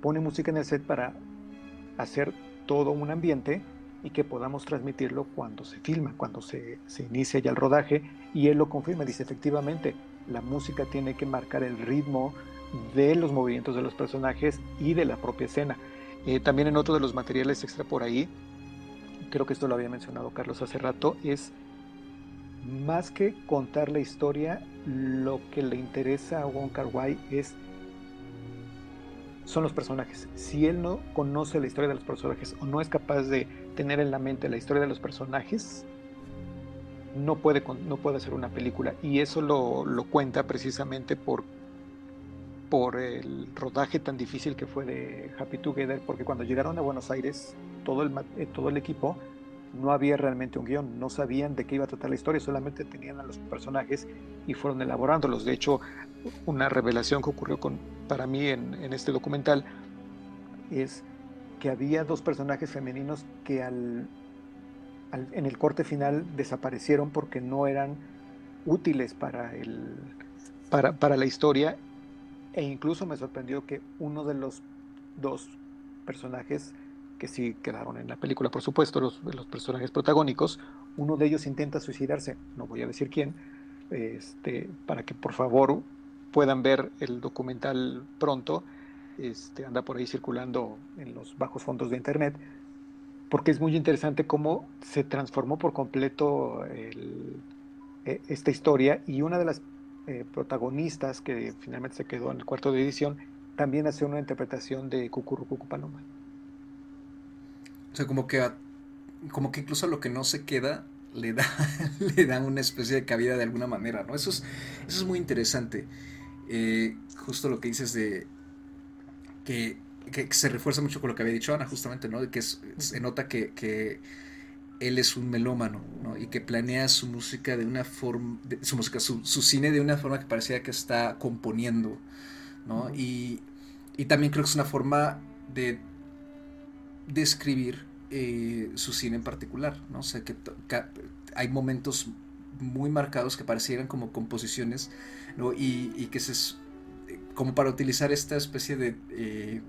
Pone música en el set para hacer todo un ambiente y que podamos transmitirlo cuando se filma, cuando se, se inicia ya el rodaje. Y él lo confirma, dice efectivamente, la música tiene que marcar el ritmo de los movimientos de los personajes y de la propia escena. Eh, también en otro de los materiales extra por ahí, creo que esto lo había mencionado Carlos hace rato, es más que contar la historia, lo que le interesa a Wong Kar Wai es son los personajes. Si él no conoce la historia de los personajes o no es capaz de tener en la mente la historia de los personajes, no puede, no puede hacer una película. Y eso lo, lo cuenta precisamente por, por el rodaje tan difícil que fue de Happy Together, porque cuando llegaron a Buenos Aires, todo el, eh, todo el equipo no había realmente un guion, no sabían de qué iba a tratar la historia, solamente tenían a los personajes y fueron elaborándolos. De hecho, una revelación que ocurrió con, para mí en, este documental es que había dos personajes femeninos que al, en el corte final desaparecieron porque no eran útiles para, el, para la historia e incluso me sorprendió que uno de los dos personajes que sí quedaron en la película, por supuesto, los, los, personajes protagónicos, uno de ellos intenta suicidarse, no voy a decir quién, este, para que por favor puedan ver el documental pronto, este, anda por ahí circulando en los bajos fondos de internet, porque es muy interesante cómo se transformó por completo e, esta historia y una de las eh, protagonistas que finalmente se quedó en el cuarto de edición también hace una interpretación de Cucurucucu Paloma. O sea, como que, como que incluso a lo que no se queda le da, le da una especie de cabida de alguna manera, ¿no? Eso es, eso es muy interesante. Eh, justo lo que dices de que, que, se refuerza mucho con lo que había dicho Ana, justamente, ¿no? De que se nota que, que, él es un melómano, ¿no? Y que planea su música de una forma, su música, su, su, cine de una forma que parecía que está componiendo, ¿no? Y, y también creo que es una forma de describir eh, su cine en particular, ¿no? O sea, que, hay momentos muy marcados que parecieran como composiciones, ¿no? Y, que se... como para utilizar esta especie de... Eh,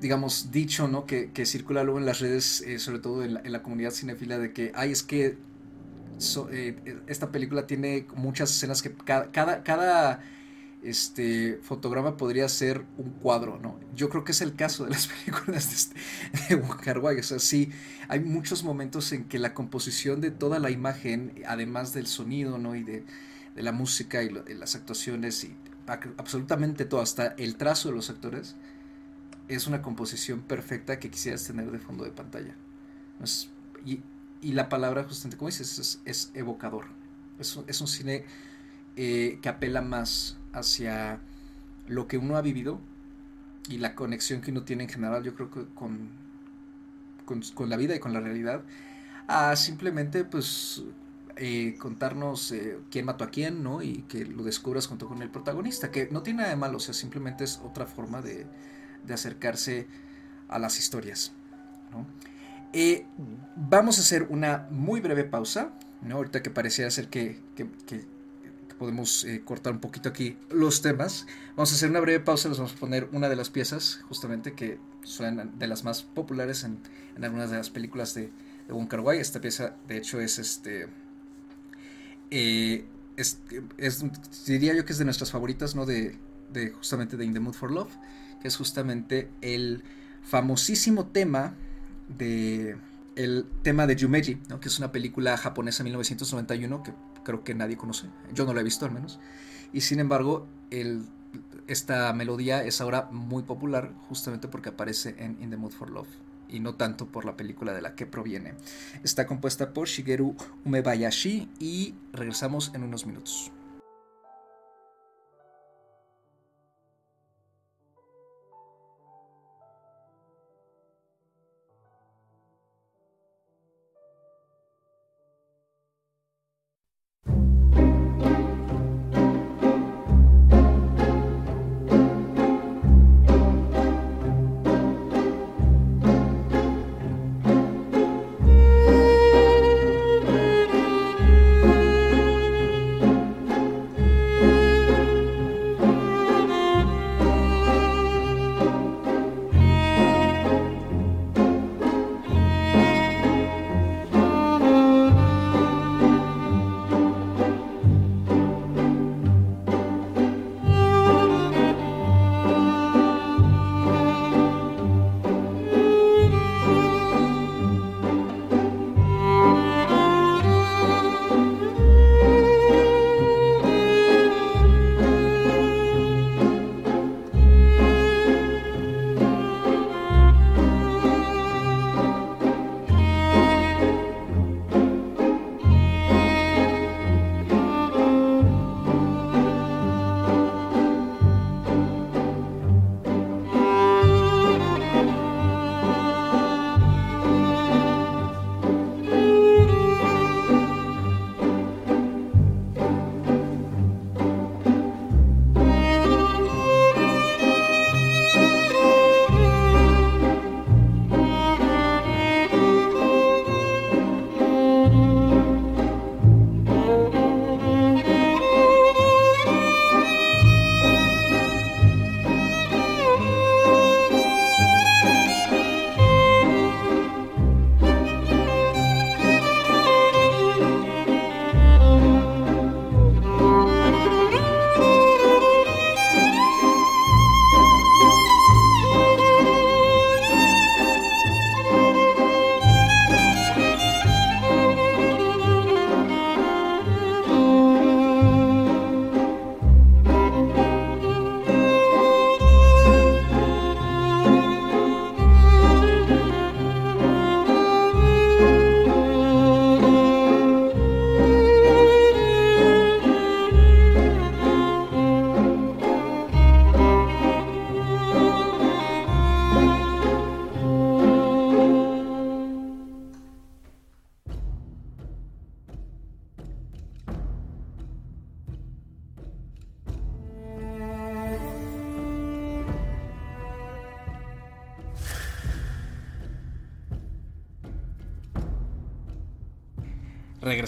digamos, dicho, ¿no? Que, que, circula luego en las redes, eh, sobre todo en la, comunidad cinefila, de que, ay, es que so, eh, esta película tiene muchas escenas que cada, cada este fotograma podría ser un cuadro, ¿no? Yo creo que es el caso de las películas de, este, de. O sea, sí, hay muchos momentos en que la composición de toda la imagen, además del sonido, ¿no? Y de, la música y, de las actuaciones y absolutamente todo, hasta el trazo de los actores, es una composición perfecta que quisieras tener de fondo de pantalla. Y, la palabra, justamente como dices, es, evocador. Es un cine eh, que apela más hacia lo que uno ha vivido y la conexión que uno tiene en general, yo creo que con, con, con la vida y con la realidad, a simplemente pues eh, contarnos eh, quién mató a quién, ¿no? Y que lo descubras junto con el protagonista, que no tiene nada de malo, o sea, simplemente es otra forma de, de acercarse a las historias, ¿no? Eh, vamos a hacer una muy breve pausa, ¿no? Ahorita que pareciera ser que, que, que podemos eh, cortar un poquito aquí los temas. Vamos a hacer una breve pausa, les vamos a poner una de las piezas, justamente, que suenan de las más populares en, en algunas de las películas de, de Wong Kar -wai. Esta pieza, de hecho, es este. Eh, es, diría yo que es de nuestras favoritas, ¿no? De, de justamente de In the Mood for Love, que es justamente el famosísimo tema de el tema de Yumeji, ¿no? que es una película japonesa de 1991 que creo que nadie conoce, yo no la he visto al menos, y sin embargo esta melodía es ahora muy popular justamente porque aparece en In the Mood for Love y no tanto por la película de la que proviene. Está compuesta por Shigeru Umebayashi y regresamos en unos minutos.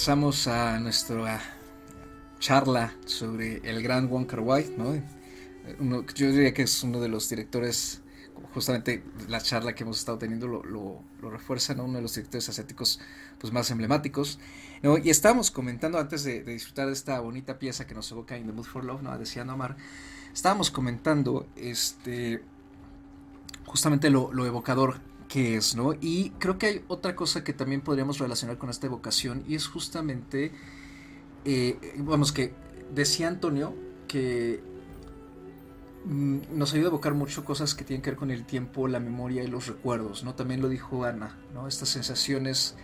Regresamos a nuestra charla sobre el gran Wonka White, ¿no? yo diría que es uno de los directores, justamente la charla que hemos estado teniendo lo, lo, refuerza, ¿no? Uno de los directores asiáticos pues, más emblemáticos. Y estábamos comentando antes de, disfrutar de esta bonita pieza que nos evoca In the Mood for Love, ¿no? Deseando amar, estábamos comentando este, justamente lo, lo evocador que es, ¿no? Y creo que hay otra cosa que también podríamos relacionar con esta evocación y es justamente, eh, vamos, que decía Antonio que mm, nos ayuda a evocar mucho cosas que tienen que ver con el tiempo, la memoria y los recuerdos, ¿no? También lo dijo Ana, ¿no? Estas sensaciones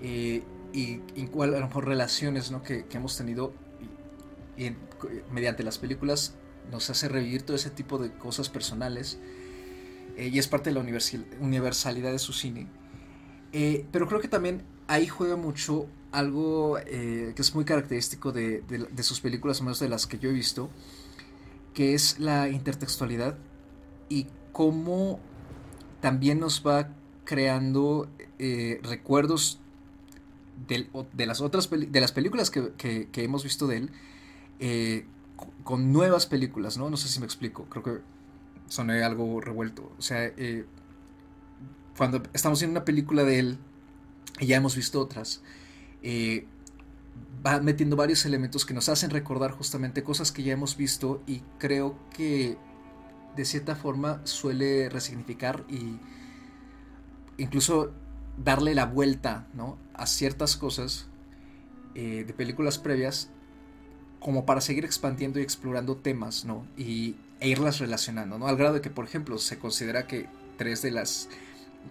eh, y, igual a lo mejor relaciones, ¿no? Que, hemos tenido mediante las películas nos hace revivir todo ese tipo de cosas personales eh, y es parte de la universalidad de su cine. Eh, pero creo que también ahí juega mucho algo eh, que es muy característico de, sus películas, menos de las que yo he visto, que es la intertextualidad y cómo también nos va creando recuerdos de, las otras de las películas que, que, hemos visto de él con nuevas películas, ¿no? No sé si me explico, creo que soné algo revuelto. O sea, eh, cuando estamos en una película de él, y ya hemos visto otras, eh, va metiendo varios elementos que nos hacen recordar justamente cosas que ya hemos visto y creo que de cierta forma suele resignificar y incluso darle la vuelta ¿no? a ciertas cosas eh, de películas previas como para seguir expandiendo y explorando temas, ¿no? Y, e irlas relacionando, ¿no? Al grado de que, por ejemplo, se considera que tres de las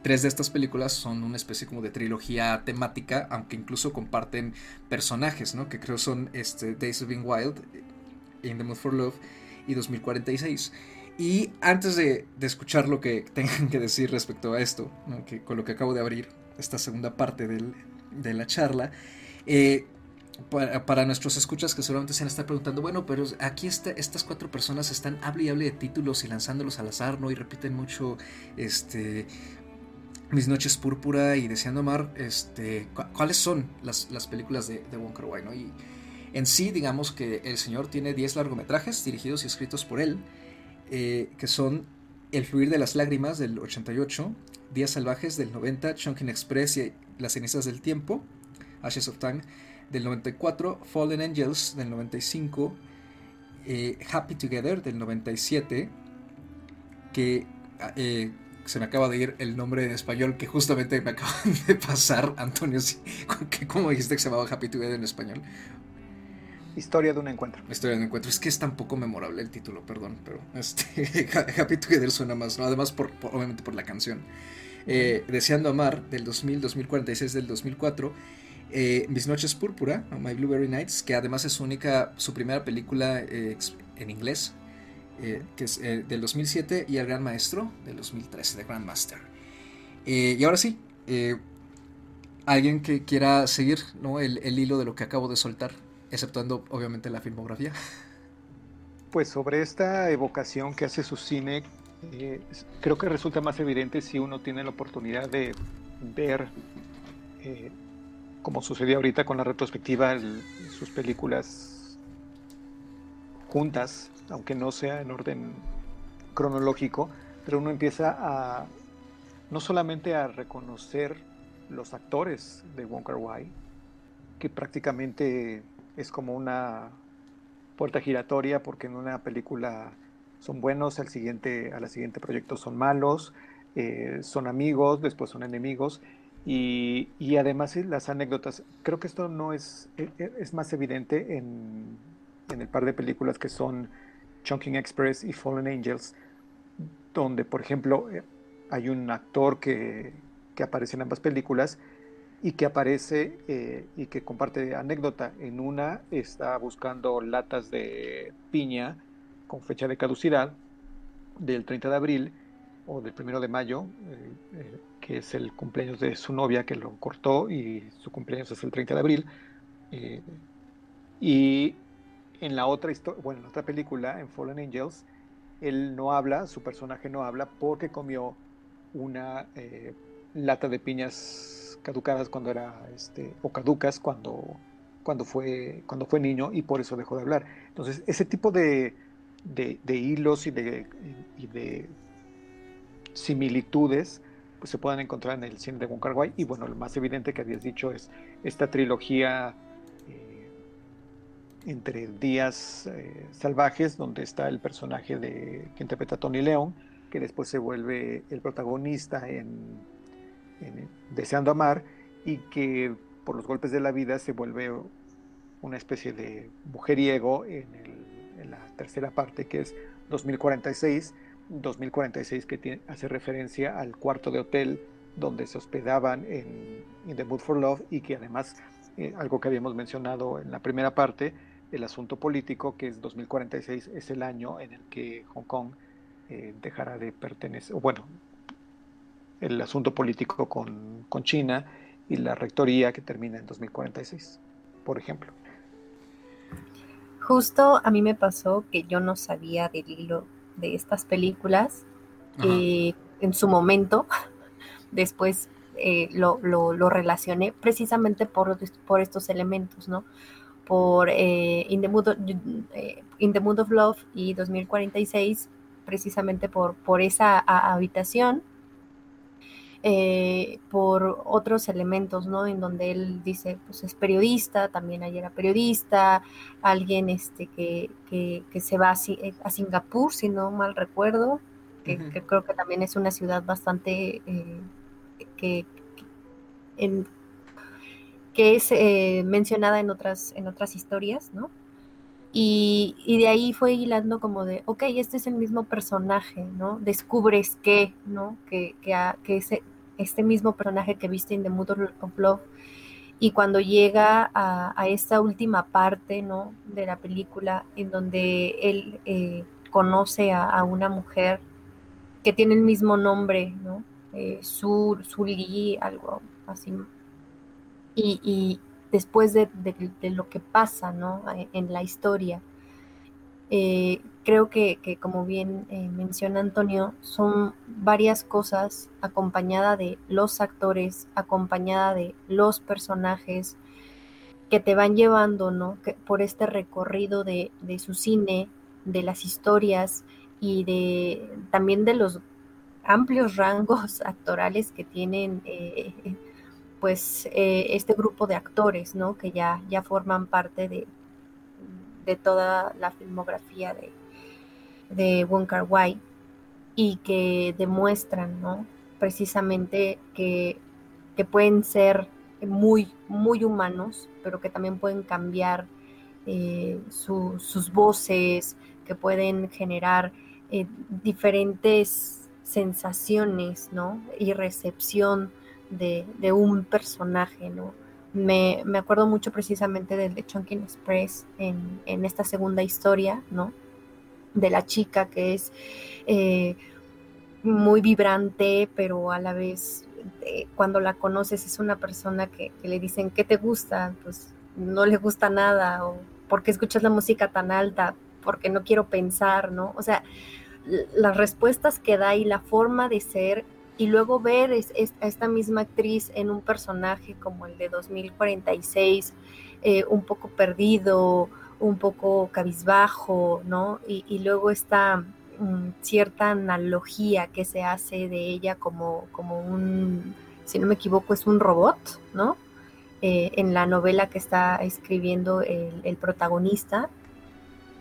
tres de estas películas son una especie como de trilogía temática, aunque incluso comparten personajes, ¿no? Que creo son este, Days of Being Wild, In the Mood for Love y 2046. Y antes de, escuchar lo que tengan que decir respecto a esto, que, con lo que acabo de abrir esta segunda parte de la charla, eh, para, nuestros escuchas que seguramente se han estado preguntando, bueno, pero aquí está, estas cuatro personas están hable y hable de títulos y lanzándolos al azar, ¿no? Y repiten mucho, este, Mis Noches Púrpura y Deseando Amar, este, ¿cuáles son las, películas de, de Wong Kar ¿no? Y en sí, digamos que el señor tiene 10 largometrajes dirigidos y escritos por él, eh, que son El fluir de las lágrimas del 88, Días Salvajes del 90, Chunkin Express y Las cenizas del tiempo, Ashes of Time, del 94, Fallen Angels del 95, eh, Happy Together del 97, que eh, se me acaba de ir el nombre en español que justamente me acaban de pasar, Antonio, ¿cómo dijiste que se llamaba Happy Together en español? Historia de un encuentro. Historia de un encuentro. Es que es tan poco memorable el título, perdón, pero este, Happy Together suena más, ¿no? Además, por, obviamente por la canción. Eh, Deseando Amar del 2000, 2046 del 2004 eh, Mis Noches Púrpura, My Blueberry Nights, que además es su única, su primera película eh, en inglés, eh, que es del 2007, y El Gran Maestro del 2013, The Grand Master. y ahora sí, alguien que quiera seguir ¿no? el, el, hilo de lo que acabo de soltar, exceptuando obviamente la filmografía. Pues sobre esta evocación que hace su cine, creo que resulta más evidente si uno tiene la oportunidad de ver como sucedió ahorita con la retrospectiva, sus películas juntas, aunque no sea en orden cronológico, pero uno empieza a no solamente a reconocer los actores de Wong Kar Wai, que prácticamente es como una puerta giratoria porque en una película son buenos, al siguiente, a la siguiente proyecto son malos, eh, son amigos, después son enemigos, y, además las anécdotas, creo que esto no es, e, e, es más evidente en, en el par de películas que son Chunking Express y Fallen Angels, donde, por ejemplo, eh, hay un actor que, que aparece en ambas películas y que aparece eh, y que comparte anécdota. En una está buscando latas de piña con fecha de caducidad del 30 de abril o del 1 de mayo, eh, que es el cumpleaños de su novia que lo cortó y su cumpleaños es el 30 de abril. Eh, y en la otra bueno, en otra película, en Fallen Angels, él no habla, su personaje no habla porque comió una eh, lata de piñas caducadas cuando era, este, o caducas cuando, cuando, fue, cuando fue niño y por eso dejó de hablar. Entonces, ese tipo de, de, hilos y de similitudes pues, se pueden encontrar en el cine de Wong. Y bueno, lo más evidente que habías dicho es esta trilogía eh, entre días eh, salvajes, donde está el personaje de que interpreta Tony León, que después se vuelve el protagonista en, Deseando Amar y que por los golpes de la vida se vuelve una especie de mujeriego en, en la tercera parte, que es 2046 2046 que hace referencia al cuarto de hotel donde se hospedaban en the Mood for Love y que además, eh, algo que habíamos mencionado en la primera parte, el asunto político, que es 2046, es el año en el que Hong Kong eh, dejará de pertenecer, o bueno, el asunto político con, con China y la rectoría que termina en 2046, por ejemplo. Justo a mí me pasó que yo no sabía del hilo de estas películas eh, en su momento. Después eh, lo, lo, relacioné precisamente por, por estos elementos, ¿no? Por eh, In, the Mood of, In the Mood of Love y 2046, precisamente por, por esa habitación eh, por otros elementos, ¿no? En donde él dice, pues es periodista, también ayer era periodista, alguien este, que, se va eh, a, Singapur, si no mal recuerdo, que, creo que también es una ciudad bastante eh, que, que es mencionada en otras, en otras historias, ¿no? Y, de ahí fue hilando como de, ok, este es el mismo personaje, ¿no? Descubres que, ¿no? Que, que, que ese, este mismo personaje que viste en The Mood of Love. Y cuando llega a, esta última parte ¿no? de la película, en donde él eh, conoce a, una mujer que tiene el mismo nombre, ¿no? Eh, Sur, Suli, algo así. Y, después de, lo que pasa ¿no? en la historia, eh, creo que, como bien eh, menciona Antonio, son varias cosas acompañada de los actores, acompañada de los personajes que te van llevando, ¿no? por este recorrido de, su cine, de las historias y de también de los amplios rangos actorales que tienen eh, pues este grupo de actores, ¿no? Que ya, ya forman parte de, de toda la filmografía de, de Wong Kar Wai y que demuestran ¿no? precisamente que, que, pueden ser muy, muy humanos, pero que también pueden cambiar eh, sus voces, que pueden generar eh, diferentes sensaciones ¿no? y recepción de, de un personaje, ¿no? Me, acuerdo mucho precisamente del de Chunkin Express en, esta segunda historia, ¿no? De la chica que es eh, muy vibrante, pero a la vez eh, cuando la conoces es una persona que, le dicen, ¿qué te gusta? Pues no le gusta nada, o ¿por qué escuchas la música tan alta? Porque no quiero pensar, ¿no? O sea, las respuestas que da y la forma de ser y luego ver es, a esta misma actriz en un personaje como el de 2046, eh, un poco perdido, un poco cabizbajo, ¿no? Y, luego esta mm, cierta analogía que se hace de ella como, como un, si no me equivoco, es un robot, ¿no? Eh, en la novela que está escribiendo el protagonista,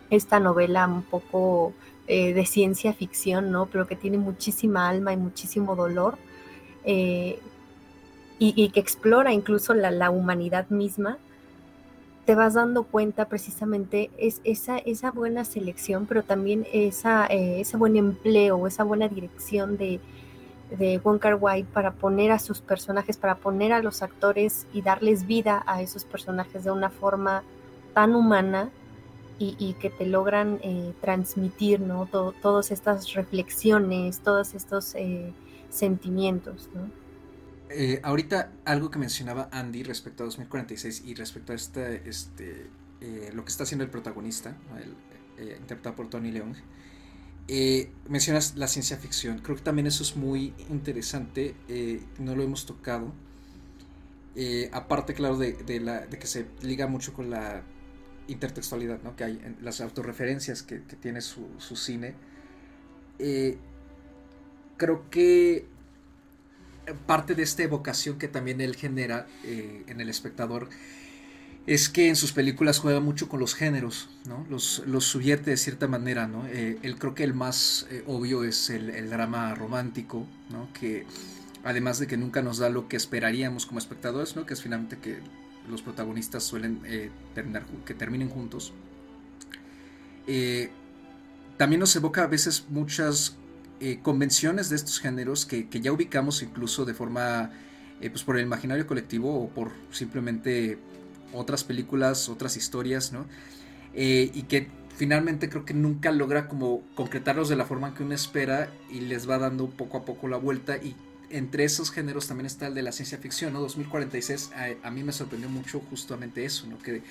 esta novela un poco eh, de ciencia ficción, ¿no? Pero que tiene muchísima alma y muchísimo dolor eh, y, que explora incluso la, humanidad misma, te vas dando cuenta precisamente es esa, buena selección, pero también esa, eh, ese buen empleo, esa buena dirección de, de Wong para poner a sus personajes, para poner a los actores y darles vida a esos personajes de una forma tan humana y, que te logran eh, transmitir, ¿no? todas estas reflexiones, todos estos eh, sentimientos, ¿no? Eh, ahorita algo que mencionaba Andy respecto a 2046 y respecto a este, este lo que está haciendo el protagonista, interpretado por Tony Leung, mencionas la ciencia ficción. Creo que también eso es muy interesante, no lo hemos tocado. Eh, aparte, claro, de, que se liga mucho con la intertextualidad ¿no? que hay en las autorreferencias que, tiene su, cine. Eh, creo que parte de esta evocación que también él genera eh, en el espectador es que en sus películas juega mucho con los géneros, ¿no? Los, los subvierte de cierta manera, ¿no? Eh, él creo que el más eh, obvio es el, drama romántico, ¿no? Que además de que nunca nos da lo que esperaríamos como espectadores, ¿no? Que es finalmente que los protagonistas suelen eh, terminar, que terminen juntos. también nos evoca a veces muchas convenciones de estos géneros que, que, ya ubicamos incluso de forma, pues por el imaginario colectivo o por simplemente otras películas, otras historias, ¿no? Eh, y que finalmente creo que nunca logra como concretarlos de la forma que uno espera y les va dando poco a poco la vuelta y entre esos géneros también está el de la ciencia ficción, ¿no? 2046 a, mí me sorprendió mucho justamente eso, ¿no? Que,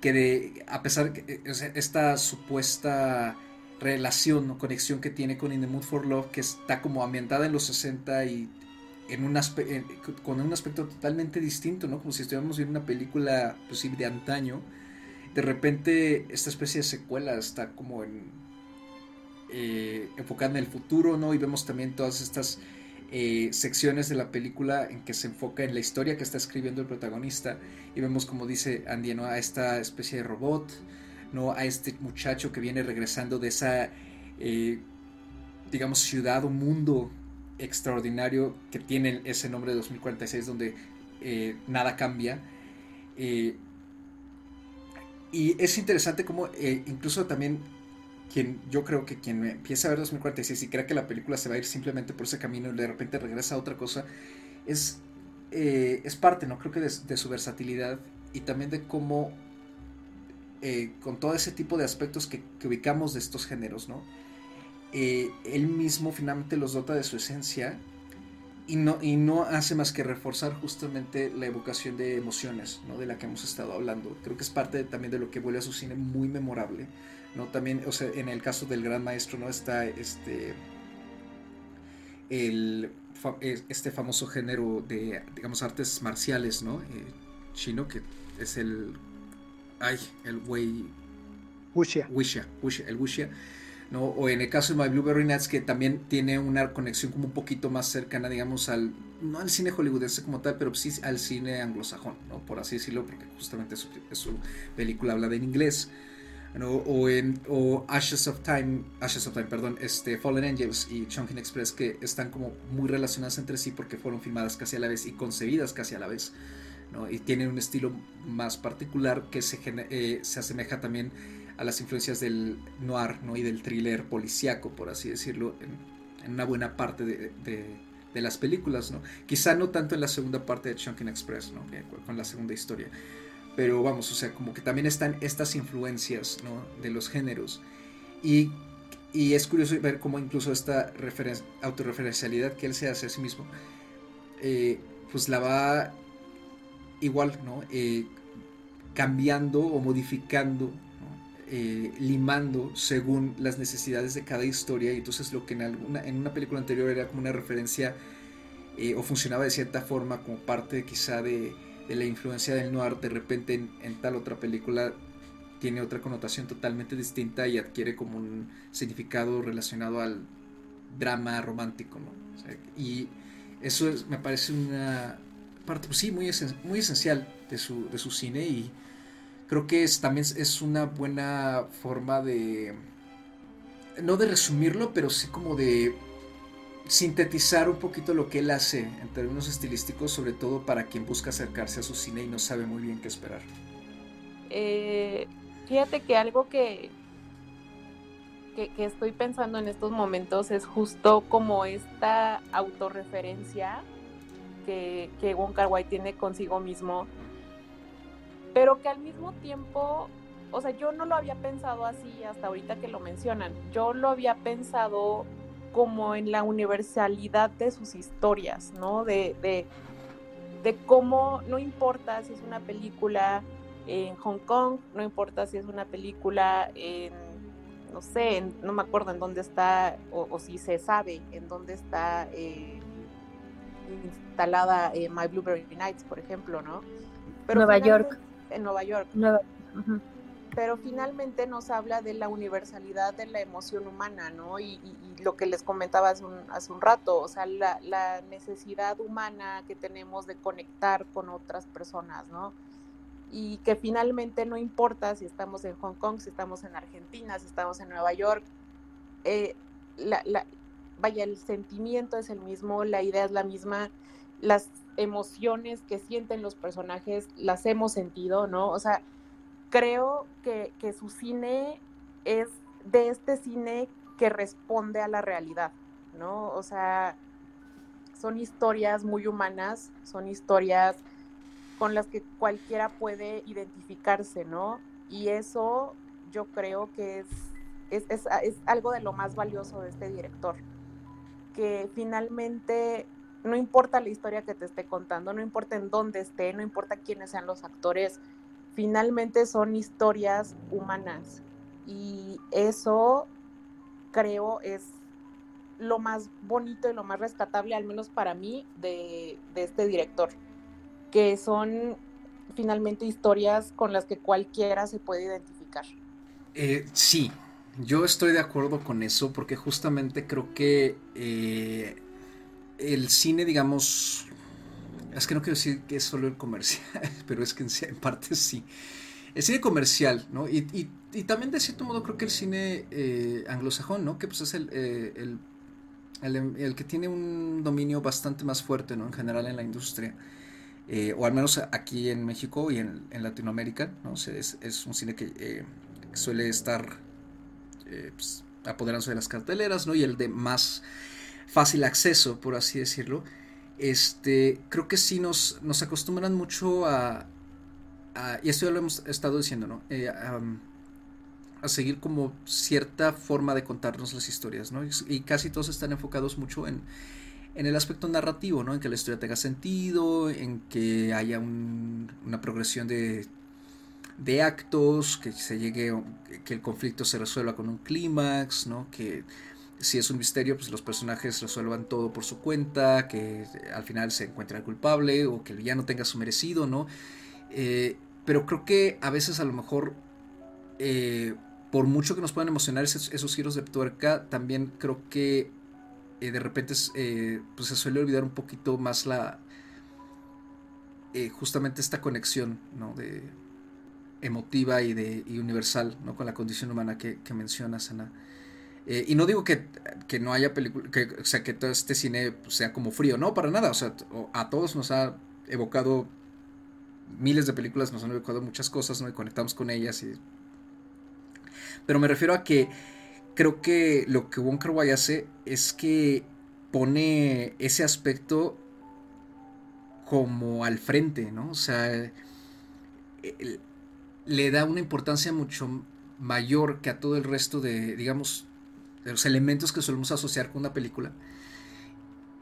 que de, a pesar de eh, esta supuesta relación o conexión que tiene con In the Mood for Love, que está como ambientada en los 60 y en un con un aspecto totalmente distinto, ¿no? Como si estuviéramos viendo una película pues, de antaño. De repente esta especie de secuela está como en eh, enfocada en el futuro, ¿no? Y vemos también todas estas eh, secciones de la película en que se enfoca en la historia que está escribiendo el protagonista y vemos como dice Andy, ¿no? A esta especie de robot, ¿no? A este muchacho que viene regresando de esa, eh, digamos, ciudad o mundo extraordinario que tiene ese nombre de 2046 donde eh, nada cambia. Y es interesante como incluso también quien yo creo que quien empieza a ver 2046 y cree que la película se va a ir simplemente por ese camino y de repente regresa a otra cosa, es, es parte, ¿no? Creo que de, su versatilidad y también de cómo con todo ese tipo de aspectos que, que ubicamos de estos géneros, ¿no? Eh, él mismo finalmente los dota de su esencia y no, y no hace más que reforzar justamente la evocación de emociones, ¿no? De la que hemos estado hablando. Creo que es parte también de lo que vuelve a su cine muy memorable, ¿no? También, o sea, en el caso del gran maestro, ¿no? Está este... El, este famoso género de, digamos, artes marciales, ¿no? Eh, chino, que es el... Ay, el Wei... Wuxia. Wuxia, el Wuxia ¿no? O en el caso de My Blueberry Nights, que también tiene una conexión como un poquito más cercana, digamos, al, no al cine hollywoodense como tal, pero sí al cine anglosajón, ¿no? Por así decirlo, porque justamente su, su película habla en inglés. ¿No? O en o Ashes of Time, Ashes of Time, perdón, este Fallen Angels y Chungking Express que están como muy relacionadas entre sí porque fueron filmadas casi a la vez y concebidas casi a la vez, ¿no? Y tienen un estilo más particular que se, eh, se asemeja también a las influencias del noir ¿no? y del thriller policíaco, por así decirlo, en, una buena parte de, de, las películas. ¿no? Quizá no tanto en la segunda parte de Chunkin Express, ¿no? con la segunda historia. Pero vamos, o sea, como que también están estas influencias ¿no? de los géneros. Y, y es curioso ver cómo incluso esta autorreferencialidad que él se hace a sí mismo, eh, pues la va igual, ¿no? Eh, cambiando o modificando eh, limando según las necesidades de cada historia y entonces lo que en, alguna, en una película anterior era como una referencia eh, o funcionaba de cierta forma como parte quizá de, la influencia del noir, de repente en, tal otra película tiene otra connotación totalmente distinta y adquiere como un significado relacionado al drama romántico, y eso me parece una parte, pues sí, muy, muy esencial de su, de su cine y creo que es, también es una buena forma de, no de resumirlo, pero sí como de sintetizar un poquito lo que él hace en términos estilísticos, sobre todo para quien busca acercarse a su cine y no sabe muy bien qué esperar. Eh, fíjate que algo que, que, estoy pensando en estos momentos es justo como esta autorreferencia que, que Wong Kar Wai tiene consigo mismo pero que al mismo tiempo, o sea, yo no lo había pensado así hasta ahorita que lo mencionan, yo lo había pensado como en la universalidad de sus historias, ¿no? De, de, de cómo no importa si es una película en Hong Kong, no importa si es una película en, no sé, no me acuerdo en dónde está, o, si se sabe en dónde está eh, instalada en My Blueberry Nights, por ejemplo, ¿no? Pero Nueva York. En Nueva York. Nueva pero finalmente nos habla de la universalidad de la emoción humana, ¿no? Y, lo que les comentaba hace un, rato, o sea, la, la, necesidad humana que tenemos de conectar con otras personas, ¿no? Y que finalmente no importa si estamos en Hong Kong, si estamos en Argentina, si estamos en Nueva York, eh, la, la, vaya, el sentimiento es el mismo, la idea es la misma, las emociones que sienten los personajes las hemos sentido, ¿no? O sea, creo que, su cine es de este cine que responde a la realidad, ¿no? O sea, son historias muy humanas, son historias con las que cualquiera puede identificarse, ¿no? Y eso yo creo que es, es, es, algo de lo más valioso de este director, que finalmente no importa la historia que te esté contando, no importa en dónde esté, no importa quiénes sean los actores, finalmente son historias humanas y eso creo es lo más bonito y lo más rescatable, al menos para mí, de, este director, que son finalmente historias con las que cualquiera se puede identificar. Eh, sí, yo estoy de acuerdo con eso porque justamente creo que eh, el cine, digamos, es que no quiero decir que es solo el comercial, pero es que en, parte sí. El cine comercial, ¿no? Y, también de cierto modo creo que el cine eh, anglosajón, ¿no? Que pues es eh, el, el, que tiene un dominio bastante más fuerte, ¿no? En general en la industria. Eh, o al menos aquí en México y en, Latinoamérica, ¿no? es, un cine que suele estar pues, apoderándose de las carteleras, ¿no? Y el de más fácil acceso, por así decirlo este, creo que sí nos, nos acostumbran mucho a, y esto ya lo hemos estado diciendo, ¿no? Eh, a, seguir como cierta forma de contarnos las historias, ¿no? Y, casi todos están enfocados mucho en, en, el aspecto narrativo, ¿no? En que la historia tenga sentido, en que haya una progresión de, de actos, que se llegue, que el conflicto se resuelva con un clímax, ¿no? Que si es un misterio, pues los personajes resuelvan todo por su cuenta, que al final se encuentre el culpable o que el villano tenga su merecido, ¿no? Eh, pero creo que a veces a lo mejor, eh, por mucho que nos puedan emocionar esos, giros de tuerca, también creo que eh, de repente pues se suele olvidar un poquito más la... justamente esta conexión, ¿no? De emotiva y, de, y universal, ¿no? Con la condición humana que, que mencionas, Ana. Eh, y no digo que, no haya película, que, o sea, que todo este cine sea como frío, no, para nada, o sea, a todos nos ha evocado miles de películas, nos han evocado muchas cosas, ¿no? Y conectamos con ellas y... Pero me refiero a que creo que lo que Wonka Wai hace es que pone ese aspecto como al frente, ¿no? O sea, le da una importancia mucho mayor que a todo el resto de, digamos, de los elementos que solemos asociar con una película.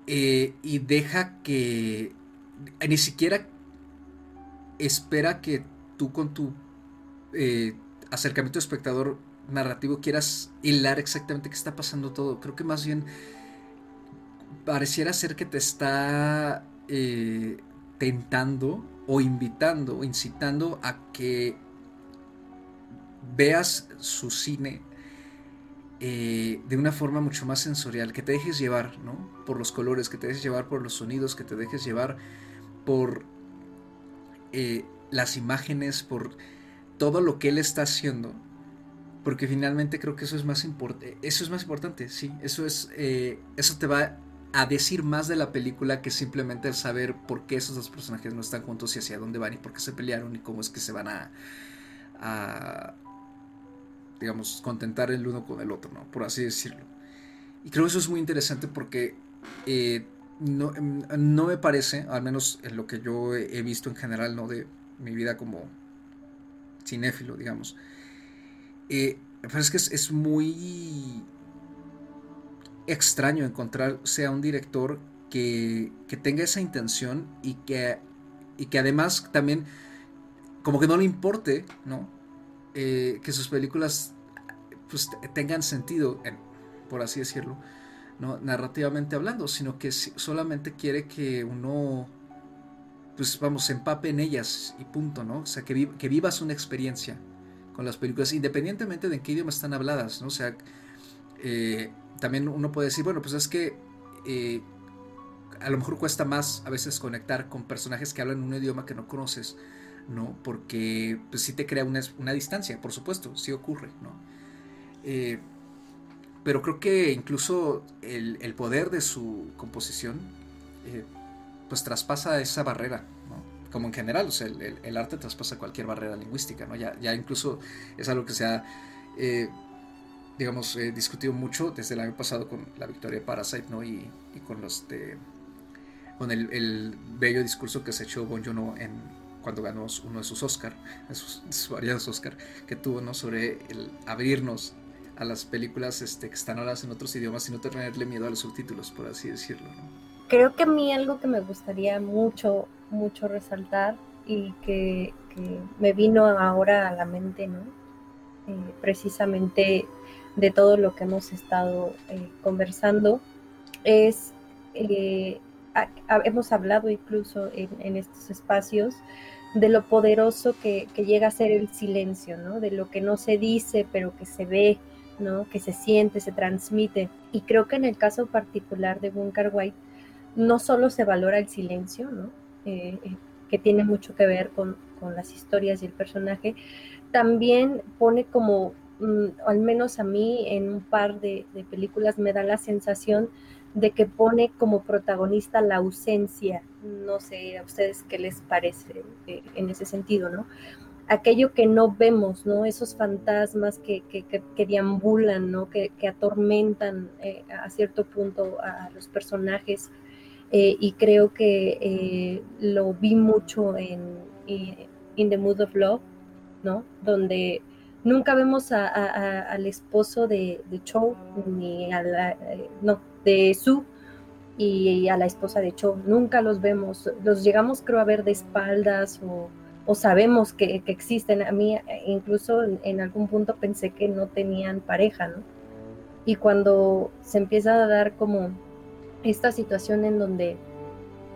Eh, y deja que ni siquiera espera que tú con tu eh, acercamiento espectador narrativo quieras hilar exactamente qué está pasando todo. Creo que más bien pareciera ser que te está eh, tentando o invitando o incitando a que veas su cine eh, de una forma mucho más sensorial, que te dejes llevar, ¿no? Por los colores, que te dejes llevar por los sonidos, que te dejes llevar por eh, las imágenes, por todo lo que él está haciendo. Porque finalmente creo que eso es más importante. Eso es más importante, sí. Eso es. Eh, eso te va a decir más de la película que simplemente el saber por qué esos dos personajes no están juntos y hacia dónde van y por qué se pelearon y cómo es que se van a digamos, contentar el uno con el otro, ¿no? Por así decirlo. Y creo que eso es muy interesante porque eh, no, em, no, me parece, al menos en lo que yo he visto en general, ¿no? De mi vida como cinéfilo, digamos. Eh, me parece que es, muy extraño encontrarse a un director que, que tenga esa intención y que, y que además también como que no le importe, ¿no? Eh, que sus películas pues, tengan sentido, por así decirlo, ¿no? narrativamente hablando, sino que solamente quiere que uno, pues vamos, se empape en ellas y punto, ¿no? O sea, que, que vivas una experiencia con las películas, independientemente de en qué idioma están habladas, ¿no? O sea, eh, también uno puede decir, bueno, pues es que eh, a lo mejor cuesta más a veces conectar con personajes que hablan un idioma que no conoces, ¿no? Porque pues sí te crea una, una distancia, por supuesto, sí ocurre, ¿no? Eh, pero creo que incluso el, el poder de su composición eh, pues traspasa esa barrera, ¿no? Como en general, el, el, arte traspasa cualquier barrera lingüística, ¿no? Ya, ya incluso es algo que se ha, eh, digamos, discutido mucho desde el año pasado con la victoria de Parasite, ¿no? Y, y con los con el, el, bello discurso que se echó Bon Joon en cuando ganó uno de sus Oscar, sus, sus variados Oscar que tuvo, ¿no? Sobre el abrirnos a las películas este, que están habladas en otros idiomas y no tenerle miedo a los subtítulos, por así decirlo, ¿no? Creo que a mí algo que me gustaría mucho, mucho resaltar y que, que me vino ahora a la mente, ¿no? Eh, precisamente de todo lo que hemos estado eh, conversando, es eh, hemos hablado incluso en, en, estos espacios de lo poderoso que, llega a ser el silencio, ¿no? De lo que no se dice, pero que se ve, ¿no? Que se siente, se transmite. Y creo que en el caso particular de Bunker White, no solo se valora el silencio, ¿no? Eh, eh, que tiene mucho que ver con, las historias y el personaje, también pone como, mm, al menos a mí, en un par de películas me da la sensación de que pone como protagonista la ausencia. No sé a ustedes qué les parece eh, en ese sentido, ¿no? Aquello que no vemos, ¿no? Esos fantasmas que, que, que, que deambulan, ¿no? Que, atormentan eh, a cierto punto a los personajes. Eh, y creo que lo vi mucho en In the Mood of Love, ¿no? Donde nunca vemos a, al esposo de, de Cho, ni a la, no, de Su y a la esposa de Cho. Nunca los vemos, los llegamos creo a ver de espaldas o, o sabemos que, que, existen. A mí incluso en, en, algún punto pensé que no tenían pareja, ¿no? Y cuando se empieza a dar como esta situación en donde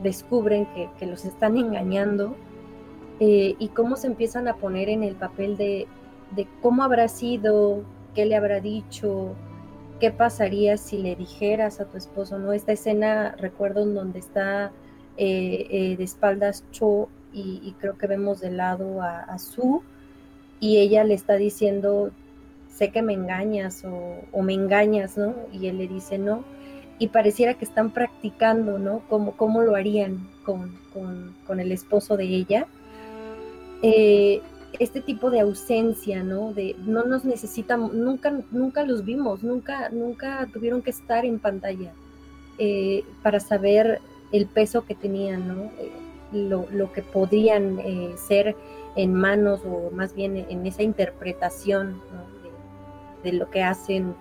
descubren que, que los están engañando eh, y cómo se empiezan a poner en el papel de, de cómo habrá sido, qué le habrá dicho, qué pasaría si le dijeras a tu esposo, ¿no? Esta escena, recuerdo, en donde está eh, eh, de espaldas Cho y, creo que vemos de lado a, a, Su y ella le está diciendo, sé que me engañas o, me engañas, ¿no? Y él le dice, no. Y pareciera que están practicando, ¿no? Cómo, cómo lo harían con, con, con el esposo de ella. Eh, este tipo de ausencia, ¿no? De no nos necesitan, nunca, nunca los vimos, nunca, nunca tuvieron que estar en pantalla eh, para saber el peso que tenían, ¿no? Eh, lo, lo, que podrían eh, ser en manos o más bien en esa interpretación de, lo que hacen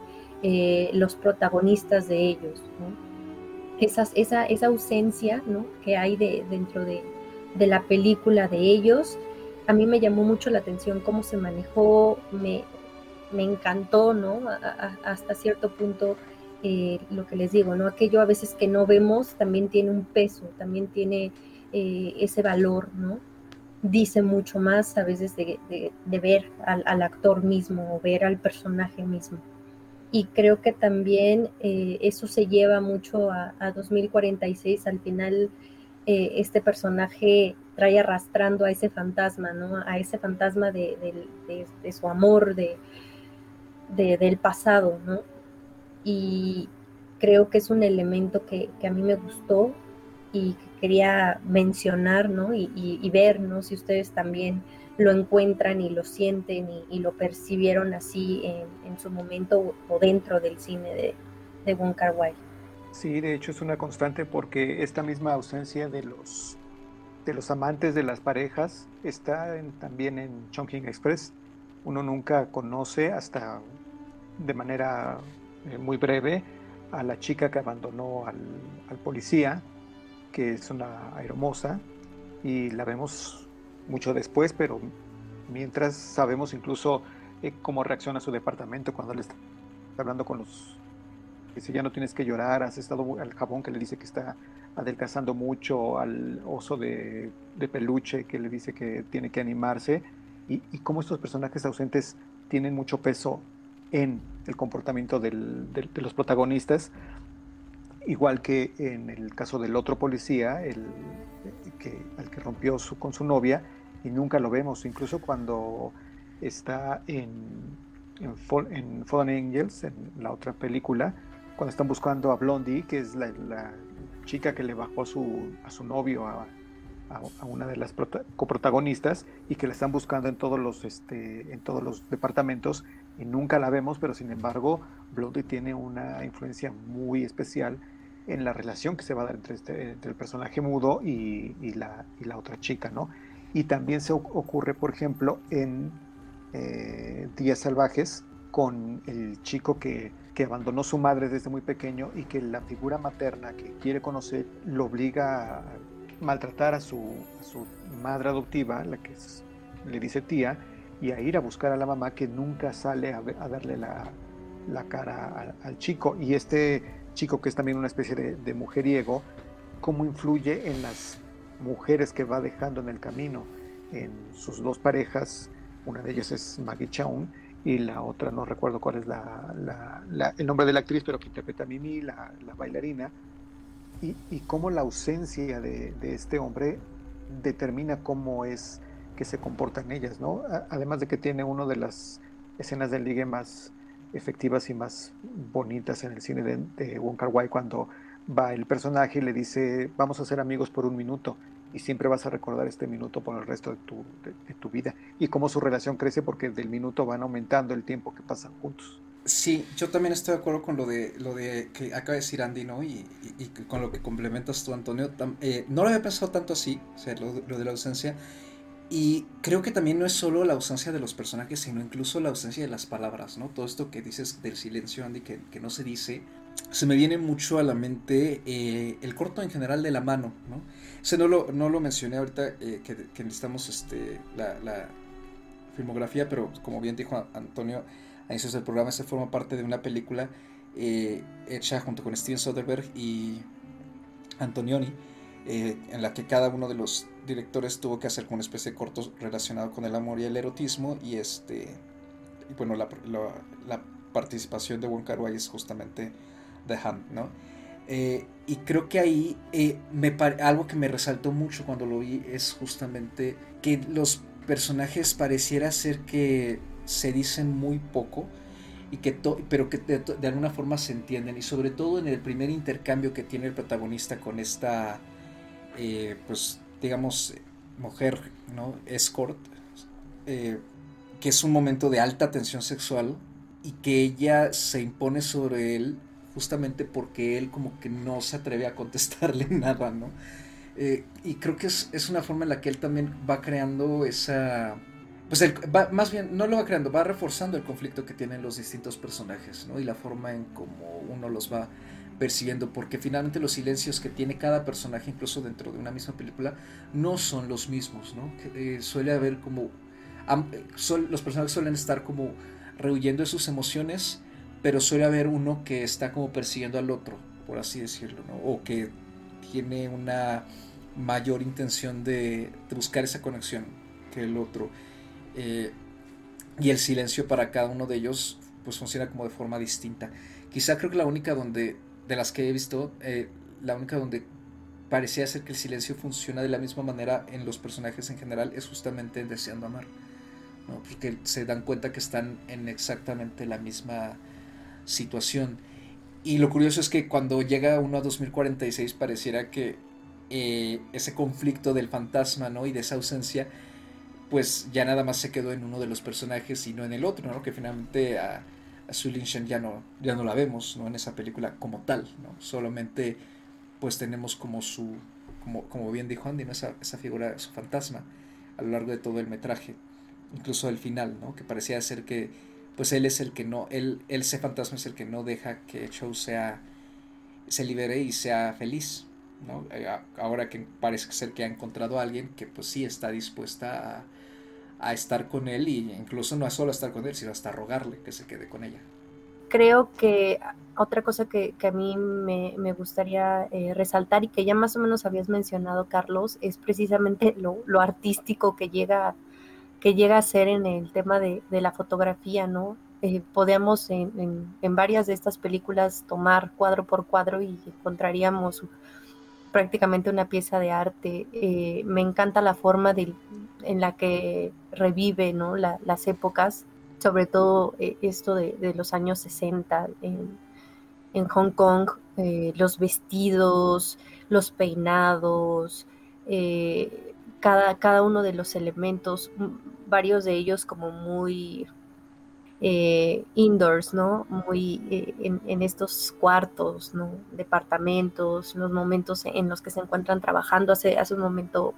los protagonistas de ellos, esa, esa ausencia ¿no? que hay de, dentro de, de la película de ellos a mí me llamó mucho la atención cómo se manejó, me, me encantó, ¿no? Hasta cierto punto, eh, lo que les digo, ¿no? Aquello a veces que no vemos también tiene un peso, también tiene eh, ese valor, ¿no? Dice mucho más a veces de, ver al, actor mismo o ver al personaje mismo. Y creo que también eh, eso se lleva mucho a, a 2046, al final este personaje trae arrastrando a ese fantasma, ¿no? A ese fantasma de, de, de, de su amor, de, del pasado, ¿no? Y creo que es un elemento que, que, a mí me gustó y que quería mencionar, ¿no? Y, y, y, ver, ¿no? Si ustedes también lo encuentran y lo sienten y, y lo percibieron así en, en, su momento o dentro del cine de, de Wong Kar Wai. Sí, de hecho es una constante porque esta misma ausencia de los de los amantes de las parejas está también en Chongqing Express. Uno nunca conoce hasta de manera eh, muy breve a la chica que abandonó al, al, policía, que es una aeromoza, y la vemos mucho después, pero mientras sabemos incluso eh, cómo reacciona su departamento cuando le está hablando con los Dice, ya no tienes que llorar, has estado al jabón que le dice que está adelgazando mucho, al oso de, peluche que le dice que tiene que animarse, y, y cómo estos personajes ausentes tienen mucho peso en el comportamiento de los protagonistas, igual que en el caso del otro policía, el, que, el que rompió con su novia, y nunca lo vemos, incluso cuando está en, en, Fallen Angels, en la otra película, cuando están buscando a Blondie, que es la, chica que le bajó a su, a su novio a, a, una de las coprotagonistas y que la están buscando en todos los este, en todos los departamentos y nunca la vemos, pero sin embargo Blondie tiene una influencia muy especial en la relación que se va a dar entre, este, entre el personaje mudo y, y, la, y, la, otra chica, ¿no? Y también se ocurre, por ejemplo, en eh, Días Salvajes con el chico que, que abandonó su madre desde muy pequeño y que la figura materna que quiere conocer lo obliga a maltratar a su, madre adoptiva, la que le dice tía, y a ir a buscar a la mamá que nunca sale a, darle la, cara al, chico. Y este chico, que es también una especie de, mujeriego, cómo influye en las mujeres que va dejando en el camino, en sus dos parejas, una de ellas es Maggie Chaun y la otra no recuerdo cuál es el nombre de la actriz, pero que interpreta Mimi, la, la bailarina, y, cómo la ausencia de, este hombre determina cómo es que se comportan ellas, ¿no? Además de que tiene una de las escenas del ligue más efectivas y más bonitas en el cine de, de Wai cuando va el personaje y le dice vamos a ser amigos por un minuto y siempre vas a recordar este minuto por el resto de tu, de tu vida y cómo su relación crece porque del minuto van aumentando el tiempo que pasan juntos. Sí, yo también estoy de acuerdo con lo de lo de que acaba de decir Andy, ¿no? Y, con lo que complementas tú, Antonio. Eh, no lo había pensado tanto así, o sea, lo, de la ausencia. Y creo que también no es solo la ausencia de los personajes, sino incluso la ausencia de las palabras, ¿no? Todo esto que dices del silencio, Andy, que, no se dice, se me viene mucho a la mente eh, el corto en general de la mano, ¿no? Ese no lo, no lo mencioné ahorita, eh, que, necesitamos este, la, la filmografía, pero como bien dijo Antonio, a inicios del programa, se forma parte de una película eh, hecha junto con Steven Soderbergh y Antonioni, eh, en la que cada uno de los directores tuvo que hacer una especie de corto relacionado con el amor y el erotismo y este y bueno la, participación de Wong Kar Wai es justamente The Hand ¿no? Eh, y creo que ahí me algo que me resaltó mucho cuando lo vi es justamente que los personajes pareciera ser que se dicen muy poco y que pero que de, alguna forma se entienden. Y sobre todo en el primer intercambio que tiene el protagonista con esta eh, pues digamos mujer no escort eh, que es un momento de alta tensión sexual y que ella se impone sobre él justamente porque él como que no se atreve a contestarle nada no eh, y creo que es, es una forma en la que él también va creando esa pues más bien no lo va creando, va reforzando el conflicto que tienen los distintos personajes, ¿no? Y la forma en cómo uno los va percibiendo, porque finalmente los silencios que tiene cada personaje, incluso dentro de una misma película, no son los mismos, ¿no? Eh, suele haber como... los personajes suelen estar como rehuyendo de sus emociones, pero suele haber uno que está como persiguiendo al otro, por así decirlo, ¿no? O que tiene una mayor intención de, buscar esa conexión que el otro. Eh, y el silencio para cada uno de ellos pues funciona como de forma distinta. Quizá creo que la única donde, de las que he visto, eh, la única donde parecía ser que el silencio funciona de la misma manera en los personajes en general es justamente en Deseando Amar. Porque se dan cuenta que están en exactamente la misma situación. Y lo curioso es que cuando llega uno a 2046 pareciera que eh, ese conflicto del fantasma ¿no? y de esa ausencia pues ya nada más se quedó en uno de los personajes y no en el otro, ¿no? Que finalmente a, a Su Shen ya no, ya no la vemos, ¿no? En esa película como tal, ¿no? Solamente pues tenemos como su, como, como bien dijo Andy, ¿no? esa, esa figura, su fantasma a lo largo de todo el metraje, incluso al final, ¿no? Que parecía ser que pues él es el que no, él, él ese fantasma es el que no deja que Chow sea, se libere y sea feliz, ¿no? Eh, ahora que parece ser que ha encontrado a alguien que pues sí está dispuesta a a estar con él y incluso no solo estar con él, sino hasta rogarle que se quede con ella. Creo que otra cosa que, a mí me, gustaría eh, resaltar y que ya más o menos habías mencionado, Carlos, es precisamente lo, artístico que llega, que llega a ser en el tema de, la fotografía, ¿no? Eh, podemos en, varias de estas películas tomar cuadro por cuadro y encontraríamos prácticamente una pieza de arte. Eh, me encanta la forma en la que revive ¿no? las épocas, sobre todo eh, esto de, los años 60 en, Hong Kong, eh, los vestidos, los peinados, cada, cada uno de los elementos, varios de ellos como muy eh, indoors, ¿no? Muy eh, en, estos cuartos, ¿no? Departamentos, los momentos en los que se encuentran trabajando. Hace, hace un momento,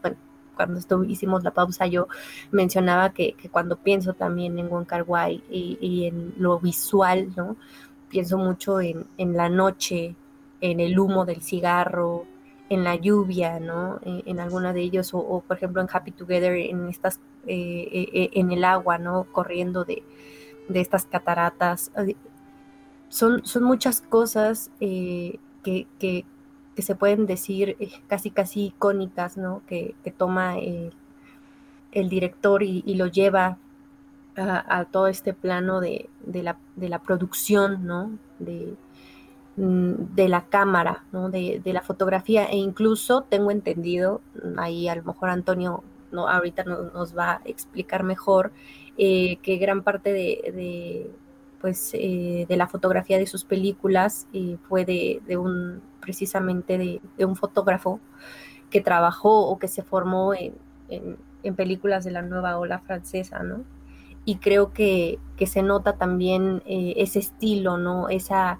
cuando hicimos la pausa, yo mencionaba que, cuando pienso también en Wong Kar Wai y, en lo visual, ¿no? Pienso mucho en, la noche, en el humo del cigarro, en la lluvia, ¿no? En, alguna de ellos, o, por ejemplo en Happy Together, en estas, eh, en el agua, ¿no? Corriendo de, de estas cataratas. Son, son muchas cosas eh, que, se pueden decir eh, casi casi icónicas, ¿no? Que, toma el director y, lo lleva a, todo este plano de, la, de la, producción, ¿no? De, de la cámara, ¿no? de, la fotografía e incluso tengo entendido, ahí a lo mejor Antonio no, ahorita nos va a explicar mejor, eh, que gran parte de, pues, eh, de la fotografía de sus películas eh, fue de, un, precisamente de, un fotógrafo que trabajó o que se formó en, películas de la nueva ola francesa, ¿no? Y creo que, que se nota también ese estilo, ¿no? Esa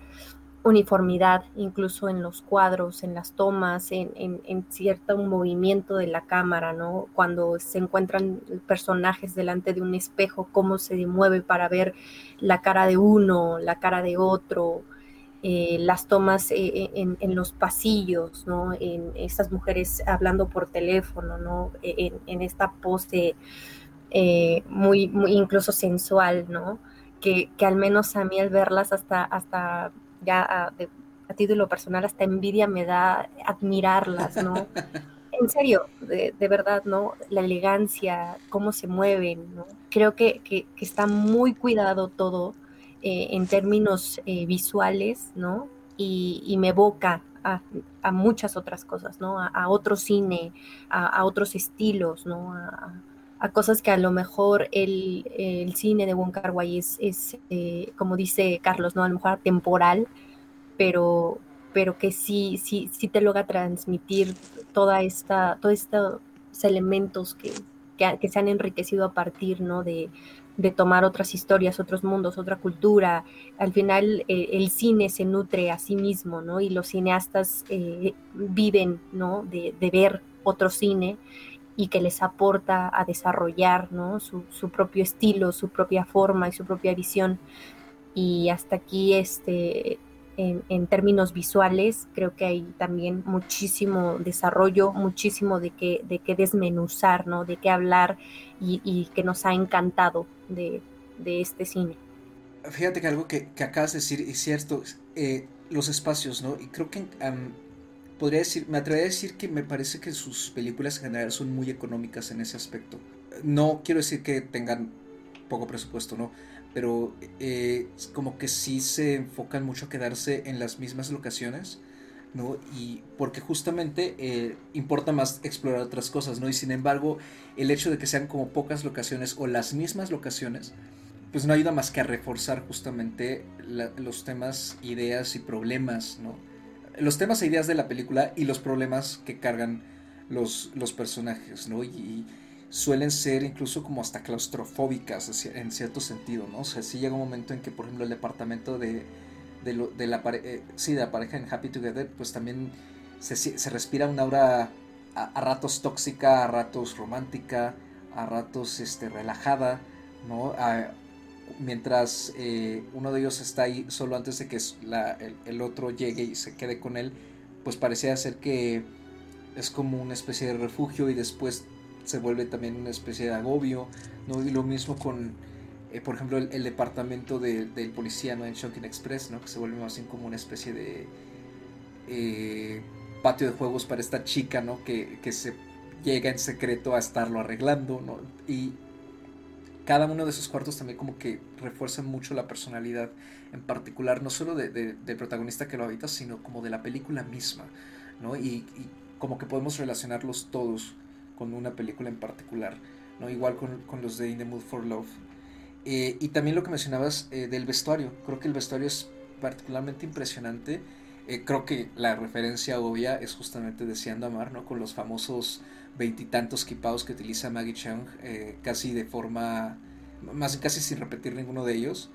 uniformidad, incluso en los cuadros, en las tomas, en, en, cierto movimiento de la cámara, ¿no? Cuando se encuentran personajes delante de un espejo, cómo se mueve para ver la cara de uno, la cara de otro, eh, las tomas eh, eh, en, en, los pasillos, ¿no? En estas mujeres hablando por teléfono, ¿no? En, en esta pose muy, muy incluso sensual, ¿no? Que, que, al menos a mí al verlas hasta, hasta ya a, título personal hasta envidia me da admirarlas, ¿no? en serio, de, verdad, ¿no? La elegancia, cómo se mueven, ¿no? Creo que, está muy cuidado todo eh, en términos eh, visuales, ¿no? Y, me evoca a, muchas otras cosas, ¿no? A, otro cine, a, otros estilos, ¿no? A, cosas que a lo mejor el, cine de Wong Kar Wai es, eh, como dice Carlos, ¿no? A lo mejor temporal, pero, pero que sí, sí, sí te logra transmitir toda esta, todos estos elementos que, que, se han enriquecido a partir, ¿no? De, de tomar otras historias, otros mundos, otra cultura. Al final eh, el cine se nutre a sí mismo, ¿no? Y los cineastas eh, viven, ¿no? De, de, ver otro cine y que les aporta a desarrollar ¿no? su, propio estilo, su propia forma y su propia visión. Y hasta aquí, este, en, términos visuales, creo que hay también muchísimo desarrollo, muchísimo de qué de que desmenuzar, ¿no? de qué hablar y, que nos ha encantado de, este cine. Fíjate que algo que, acabas de decir es cierto, eh, los espacios, ¿no? Y creo que podría decir, me atrevería a decir que me parece que sus películas en general son muy económicas en ese aspecto. No quiero decir que tengan poco presupuesto, ¿no? Pero eh, como que sí se enfocan mucho a quedarse en las mismas locaciones, ¿no? Y porque justamente eh, importa más explorar otras cosas, ¿no? Y sin embargo, el hecho de que sean como pocas locaciones o las mismas locaciones, pues no ayuda más que a reforzar justamente los temas, ideas y problemas, ¿no? Los temas e ideas de la película y los problemas que cargan los, los personajes, ¿no? Y, suelen ser incluso como hasta claustrofóbicas en cierto sentido, ¿no? O sea, sí llega un momento en que, por ejemplo, el departamento de, de, la, eh, sí, de la pareja en Happy Together, pues también se, se respira una aura a, ratos tóxica, a ratos romántica, a ratos este, relajada, ¿no? Mientras eh, uno de ellos está ahí solo antes de que el, otro llegue y se quede con él, pues parecía ser que es como una especie de refugio y después se vuelve también una especie de agobio, ¿no? Y lo mismo con eh, por ejemplo, el, departamento del policía ¿no? en Shocking Express, ¿no? que se vuelve más bien como una especie de eh, patio de juegos para esta chica ¿no? que, que, se llega en secreto a estarlo arreglando. ¿no? Y cada uno de esos cuartos también como que refuerzan mucho la personalidad en particular, no solo de, del protagonista que lo habita, sino como de la película misma. ¿no? Y, como que podemos relacionarlos todos con una película en particular. ¿no? Igual con, con los de In the Mood for Love. Eh, y también lo que mencionabas eh, del vestuario. Creo que el vestuario es particularmente impresionante. Eh, creo que la referencia obvia es justamente Deseando Amar, ¿no? Con los famosos veintitantos quipados que utiliza Maggie Chung, casi de forma, más casi sin repetir ninguno de ellos,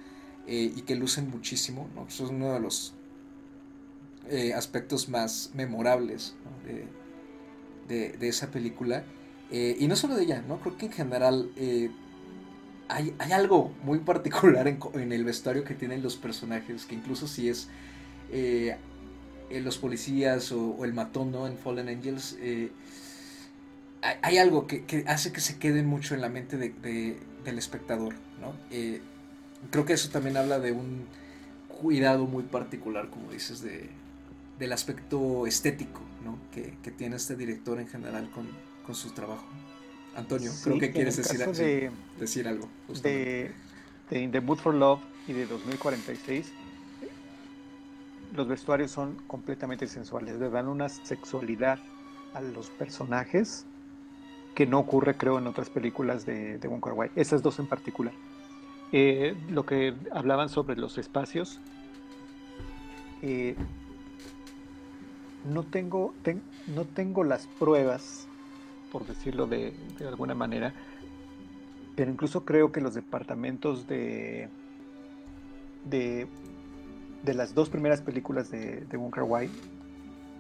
y que lucen muchísimo, ¿no? Eso es uno de los aspectos más memorables de, de, esa película. y no solo de ella, ¿no? Creo que en general hay, algo muy particular en, el vestuario que tienen los personajes, que incluso si es eh, los policías o, el matón ¿no? en Fallen Angels, eh, hay, algo que, hace que se quede mucho en la mente del espectador. ¿no? Eh, creo que eso también habla de un cuidado muy particular, como dices, de, del aspecto estético ¿no? que, tiene este director en general con, con su trabajo. Antonio, creo que quieres decir, decir, algo. De, the Mood for Love y de 2046, los vestuarios son completamente sensuales, le dan una sexualidad a los personajes que no ocurre, creo, en otras películas de, de Wong. Esas dos en particular. Eh, lo que hablaban sobre los espacios, eh, no, tengo, no tengo las pruebas por decirlo de, alguna manera. Pero incluso creo que los departamentos de, de, de las dos primeras películas de, de Wong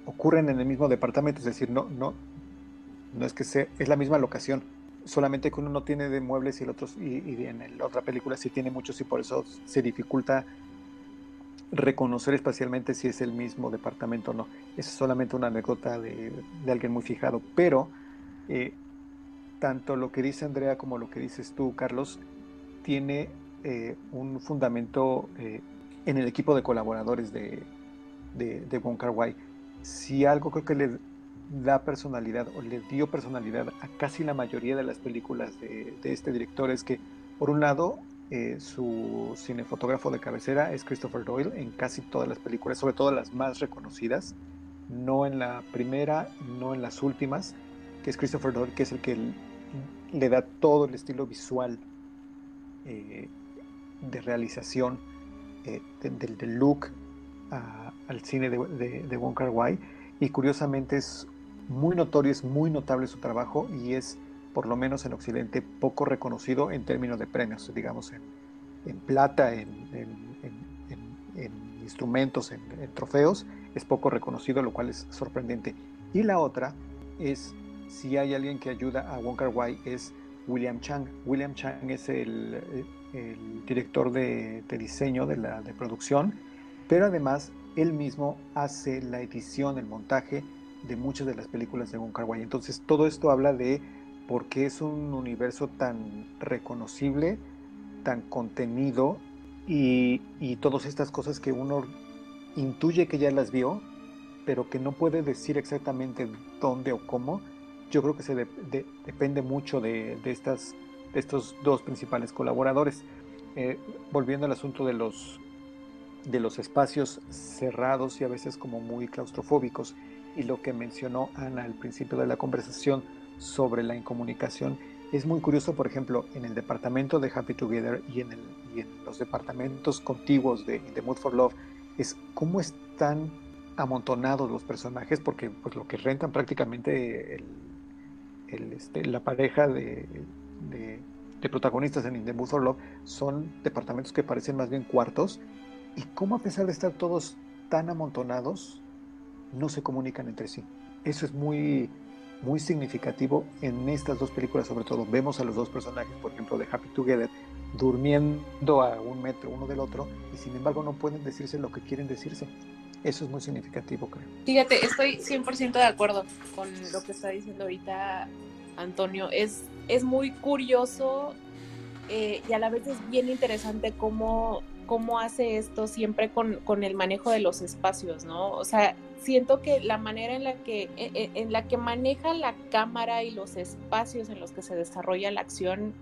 ocurren en el mismo departamento, es decir, no, no, no es que sea, es la misma locación, solamente que uno no tiene de muebles y el otro y, en la otra película sí tiene muchos y por eso se dificulta reconocer espacialmente si es el mismo departamento o no. Es solamente una anécdota de, de alguien muy fijado, pero eh, tanto lo que dice Andrea como lo que dices tú, Carlos, tiene eh, un fundamento eh, en el equipo de colaboradores de, de, de. Si algo creo que le da personalidad o le dio personalidad a casi la mayoría de las películas de, este director es que, por un lado, su cinefotógrafo de cabecera es Christopher Doyle en casi todas las películas, sobre todo las más reconocidas, no en la primera, no en las últimas, que es Christopher Doyle, que es el que le da todo el estilo visual eh, de realización eh, del, look al cine de, de, de Wong Wai y curiosamente es muy notorio, es muy notable su trabajo y es por lo menos en Occidente poco reconocido en términos de premios, digamos en, plata, en, instrumentos, en, trofeos, es poco reconocido, lo cual es sorprendente. Y la otra es si hay alguien que ayuda a Wong Wai es William Chang. William Chang es el, director de, diseño de la de producción, pero además él mismo hace la edición, el montaje de muchas de las películas de Wong Kar. Entonces todo esto habla de por qué es un universo tan reconocible, tan contenido y, y todas estas cosas que uno intuye que ya las vio, pero que no puede decir exactamente dónde o cómo, yo creo que se depende mucho de, estas, estos dos principales colaboradores. Eh, volviendo al asunto de los, de los espacios cerrados y a veces como muy claustrofóbicos, y lo que mencionó Ana al principio de la conversación sobre la incomunicación, es muy curioso, por ejemplo, en el departamento de Happy Together y en, el, y en los departamentos contiguos de The Mood for Love, es cómo están amontonados los personajes, porque pues, lo que rentan prácticamente el, este, la pareja de, protagonistas en In the Mood for Love son departamentos que parecen más bien cuartos y cómo a pesar de estar todos tan amontonados no se comunican entre sí. Eso es muy, muy significativo en estas dos películas sobre todo. Vemos a los dos personajes, por ejemplo, de Happy Together, durmiendo a un metro uno del otro y sin embargo no pueden decirse lo que quieren decirse. Eso es muy significativo, creo. Fíjate, estoy 100% de acuerdo con lo que está diciendo ahorita Antonio. Es, es muy curioso eh, y a la vez es bien interesante cómo, cómo hace esto siempre con, con, el manejo de los espacios, ¿no? O sea, siento que la manera en la que, e, e, en, la que maneja la cámara y los espacios en los que se desarrolla la acción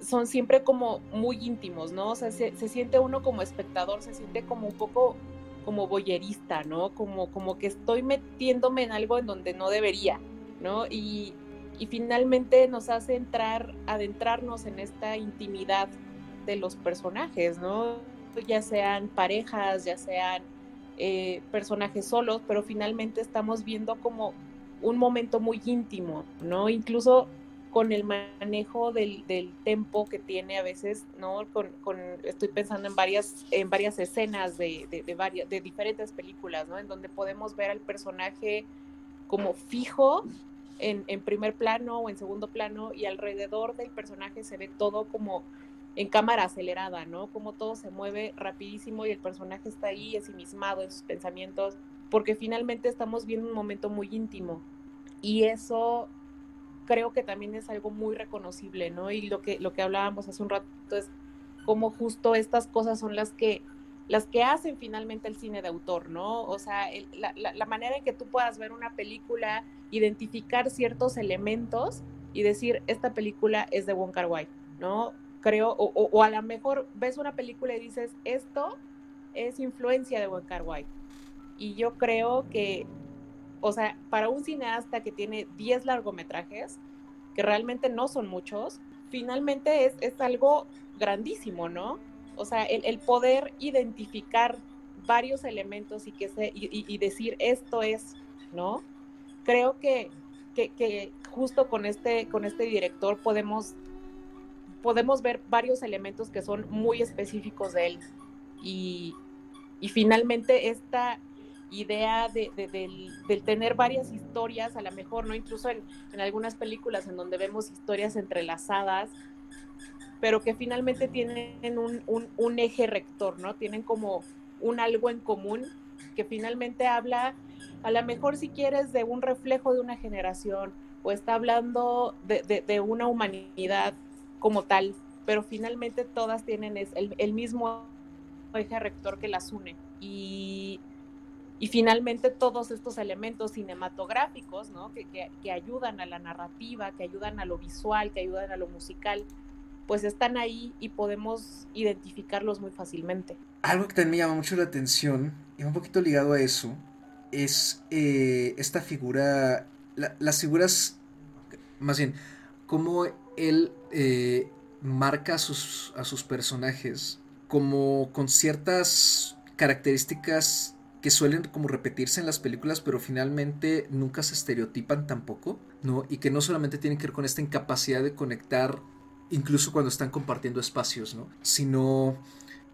son siempre como muy íntimos, ¿no? O sea, se, se siente uno como espectador, se siente como un poco como boyerista, ¿no? Como, como que estoy metiéndome en algo en donde no debería, ¿no? Y, y finalmente nos hace entrar, adentrarnos en esta intimidad de los personajes, ¿no? Ya sean parejas, ya sean eh, personajes solos, pero finalmente estamos viendo como un momento muy íntimo, ¿no? Incluso con el manejo del, del tempo que tiene a veces, ¿no? Con, con, estoy pensando en varias, en varias escenas de, de, de, varias, de diferentes películas, ¿no? En donde podemos ver al personaje como fijo en, en, primer plano o en segundo plano y alrededor del personaje se ve todo como en cámara acelerada, ¿no? Como todo se mueve rapidísimo y el personaje está ahí ensimismado en sus pensamientos, porque finalmente estamos viendo un momento muy íntimo y eso creo que también es algo muy reconocible, ¿no? Y lo que, lo que hablábamos hace un rato es cómo justo estas cosas son las que las que hacen finalmente el cine de autor, ¿no? O sea, el, la, la, la, manera en que tú puedas ver una película, identificar ciertos elementos y decir, esta película es de Wong Kar Wai, ¿no? Creo, o, o, a lo mejor ves una película y dices, esto es influencia de Wong Kar. Y yo creo que, o sea, para un cineasta que tiene 10 largometrajes, que realmente no son muchos, finalmente es, es algo grandísimo, ¿no? O sea, el, el, poder identificar varios elementos y, que se, y, decir esto es, ¿no? Creo que, que, que, justo con este, con este director podemos, podemos ver varios elementos que son muy específicos de él. Y, y finalmente esta idea de, de, del, tener varias historias, a lo mejor, ¿no? Incluso en, en algunas películas en donde vemos historias entrelazadas, pero que finalmente tienen un, un, eje rector, ¿no? Tienen como un algo en común que finalmente habla, a lo mejor si quieres, de un reflejo de una generación o está hablando de, de una humanidad como tal, pero finalmente todas tienen el, mismo eje rector que las une. Y, y finalmente todos estos elementos cinematográficos, ¿no? Que, que, que ayudan a la narrativa, que ayudan a lo visual, que ayudan a lo musical, pues están ahí y podemos identificarlos muy fácilmente. Algo que también me llama mucho la atención, y un poquito ligado a eso, es eh, esta figura, la, las figuras, más bien, cómo él eh, marca a sus, a sus personajes como con ciertas características que suelen como repetirse en las películas, pero finalmente nunca se estereotipan tampoco, ¿no? Y que no solamente tienen que ver con esta incapacidad de conectar incluso cuando están compartiendo espacios, ¿no? Sino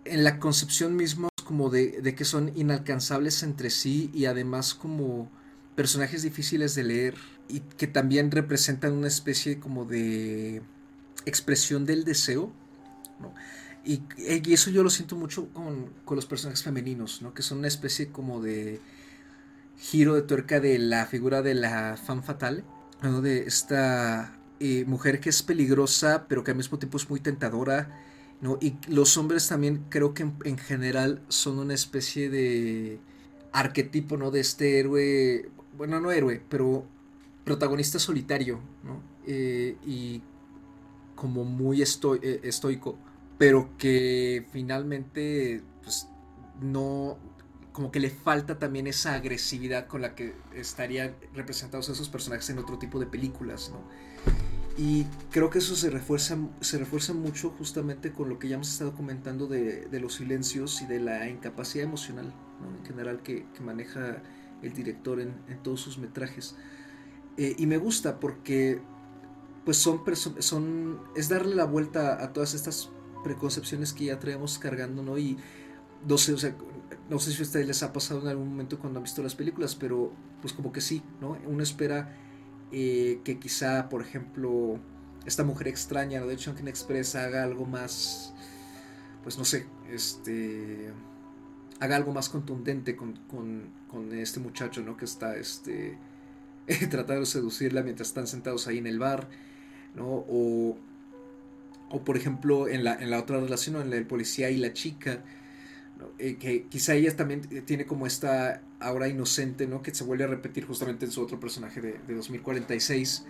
en la concepción misma como de, de, que son inalcanzables entre sí y además como personajes difíciles de leer y que también representan una especie como de expresión del deseo. Y, eso yo lo siento mucho con, los personajes femeninos, ¿no? Que son una especie como de giro de tuerca de la figura de la fan fatale, ¿no? De esta eh, mujer que es peligrosa, pero que al mismo tiempo es muy tentadora, ¿no? Y los hombres también creo que en, en general son una especie de arquetipo, ¿no? De este héroe, bueno, no héroe, pero protagonista solitario, ¿no? Eh, y como muy esto eh, estoico, pero que finalmente, pues, no, como que le falta también esa agresividad con la que estarían representados esos personajes en otro tipo de películas, ¿no? Y creo que eso se refuerza, se refuerza mucho justamente con lo que ya hemos estado comentando de, los silencios y de la incapacidad emocional ¿no? en general que, maneja el director en, todos sus metrajes. Eh, y me gusta porque pues son, son es darle la vuelta a todas estas preconcepciones que ya traemos cargando, ¿no? Y no sé, o sea, no sé si a ustedes les ha pasado en algún momento cuando han visto las películas, pero pues como que sí, ¿no? Uno espera eh, que quizá, por ejemplo, esta mujer extraña, ¿no? de hecho, Chunkin Express haga algo más, pues no sé, este, haga algo más contundente con, con, con este muchacho, ¿no? Que está, este, tratando de seducirla mientras están sentados ahí en el bar, ¿no? O, O por ejemplo, en la, en la otra relación, en la del policía y la chica, eh, que quizá ella también tiene como esta aura inocente, ¿no? Que se vuelve a repetir justamente en su otro personaje de, de 2046,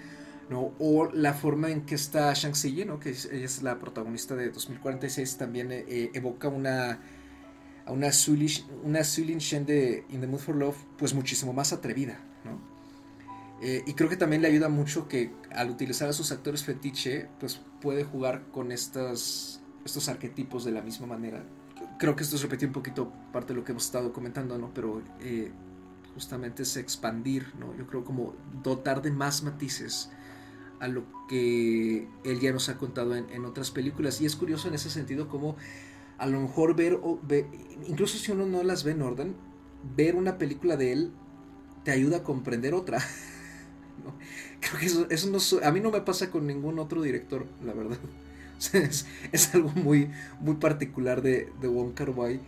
¿no? O la forma en que está Shang-Chi, ¿no? Que ella es la protagonista de 2046, también eh, evoca una a una Sulish, una Shen de In the Mood for Love, pues muchísimo más atrevida, ¿no? y creo que también le ayuda mucho que al utilizar a sus actores fetiche, pues puede jugar con estas, estos arquetipos de la misma manera creo que esto es repetir un poquito parte de lo que hemos estado comentando, ¿no? Pero eh, justamente es expandir, ¿no? Yo creo como dotar de más matices a lo que él ya nos ha contado en, otras películas. Y es curioso en ese sentido como a lo mejor ver, o, incluso si uno no las ve en orden, ver una película de él te ayuda a comprender otra. Creo que eso, no, a mí no me pasa con ningún otro director, la verdad. es, algo muy, muy particular de, de Wong Kar Wai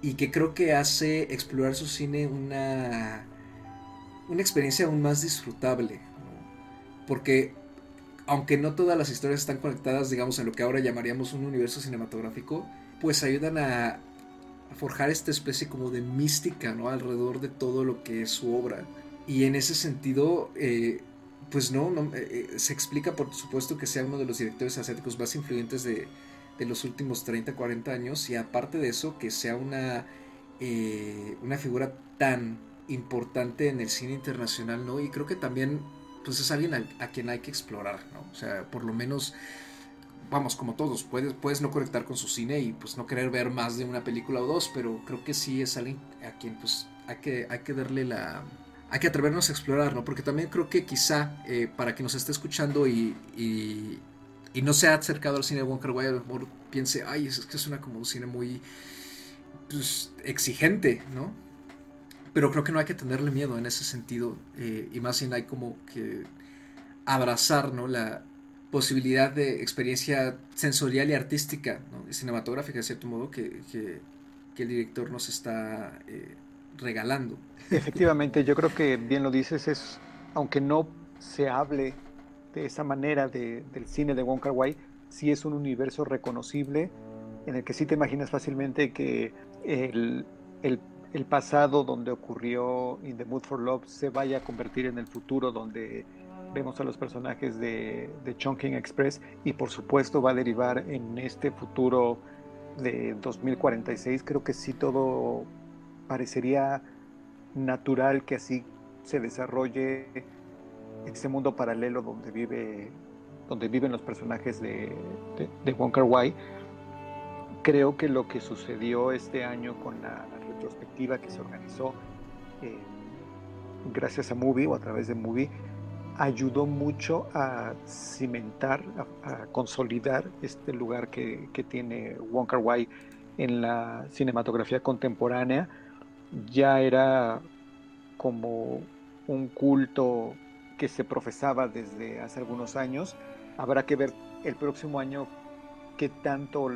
y que creo que hace explorar su cine una, una experiencia aún más disfrutable. Porque aunque no todas las historias están conectadas, digamos, en lo que ahora llamaríamos un universo cinematográfico, pues ayudan a, a forjar esta especie como de mística, ¿no? Alrededor de todo lo que es su obra. Y en ese sentido, eh, pues no, eh, eh, se explica por supuesto que sea uno de los directores asiáticos más influyentes de, los últimos 30, 40 años y aparte de eso que sea una, una figura tan importante en el cine internacional, ¿no? Y creo que también pues es alguien a, quien hay que explorar, ¿no? O sea, por lo menos, vamos, como todos, puedes, puedes no conectar con su cine y pues no querer ver más de una película o dos, pero creo que sí es alguien a quien pues hay que, hay que darle la, hay que atrevernos a explorar, ¿no? Porque también creo que quizá eh, para quien nos esté escuchando y, y, no se ha acercado al cine de Wonka Wai, a lo mejor piense, ay, es que suena como un cine muy pues, exigente, ¿no? Pero creo que no hay que tenerle miedo en ese sentido, eh, y más bien hay como que abrazar, ¿no? La posibilidad de experiencia sensorial y artística, cinematográfica, de cierto modo, que, que, el director nos está eh, regalando. Efectivamente, yo creo que bien lo dices, es, aunque no se hable de esa manera del cine de Wong Kar Wai, sí es un universo reconocible en el que sí te imaginas fácilmente que el, el, pasado donde ocurrió In the Mood for Love se vaya a convertir en el futuro donde vemos a los personajes de, de Chongqing Express y por supuesto va a derivar en este futuro de 2046. Creo que sí todo parecería natural que así se desarrolle este mundo paralelo donde vive donde viven los personajes de, de, Kar Wai. Creo que lo que sucedió este año con la, retrospectiva que se organizó eh, gracias a Movie o a través de Movie ayudó mucho a cimentar, a, consolidar este lugar que, que, tiene Wong Kar Wai en la cinematografía contemporánea. Ya era como un culto que se profesaba desde hace algunos años. Habrá que ver el próximo año qué tanto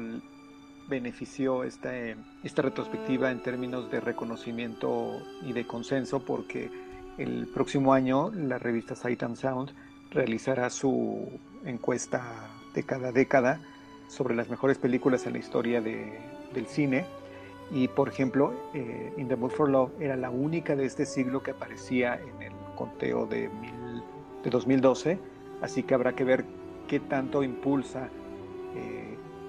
benefició esta, esta retrospectiva en términos de reconocimiento y de consenso, porque el próximo año la revista Sight and Sound realizará su encuesta de cada década sobre las mejores películas en la historia del cine. Y por ejemplo, eh, In the Mood for Love era la única de este siglo que aparecía en el conteo de, de 2012, así que habrá que ver qué tanto impulsa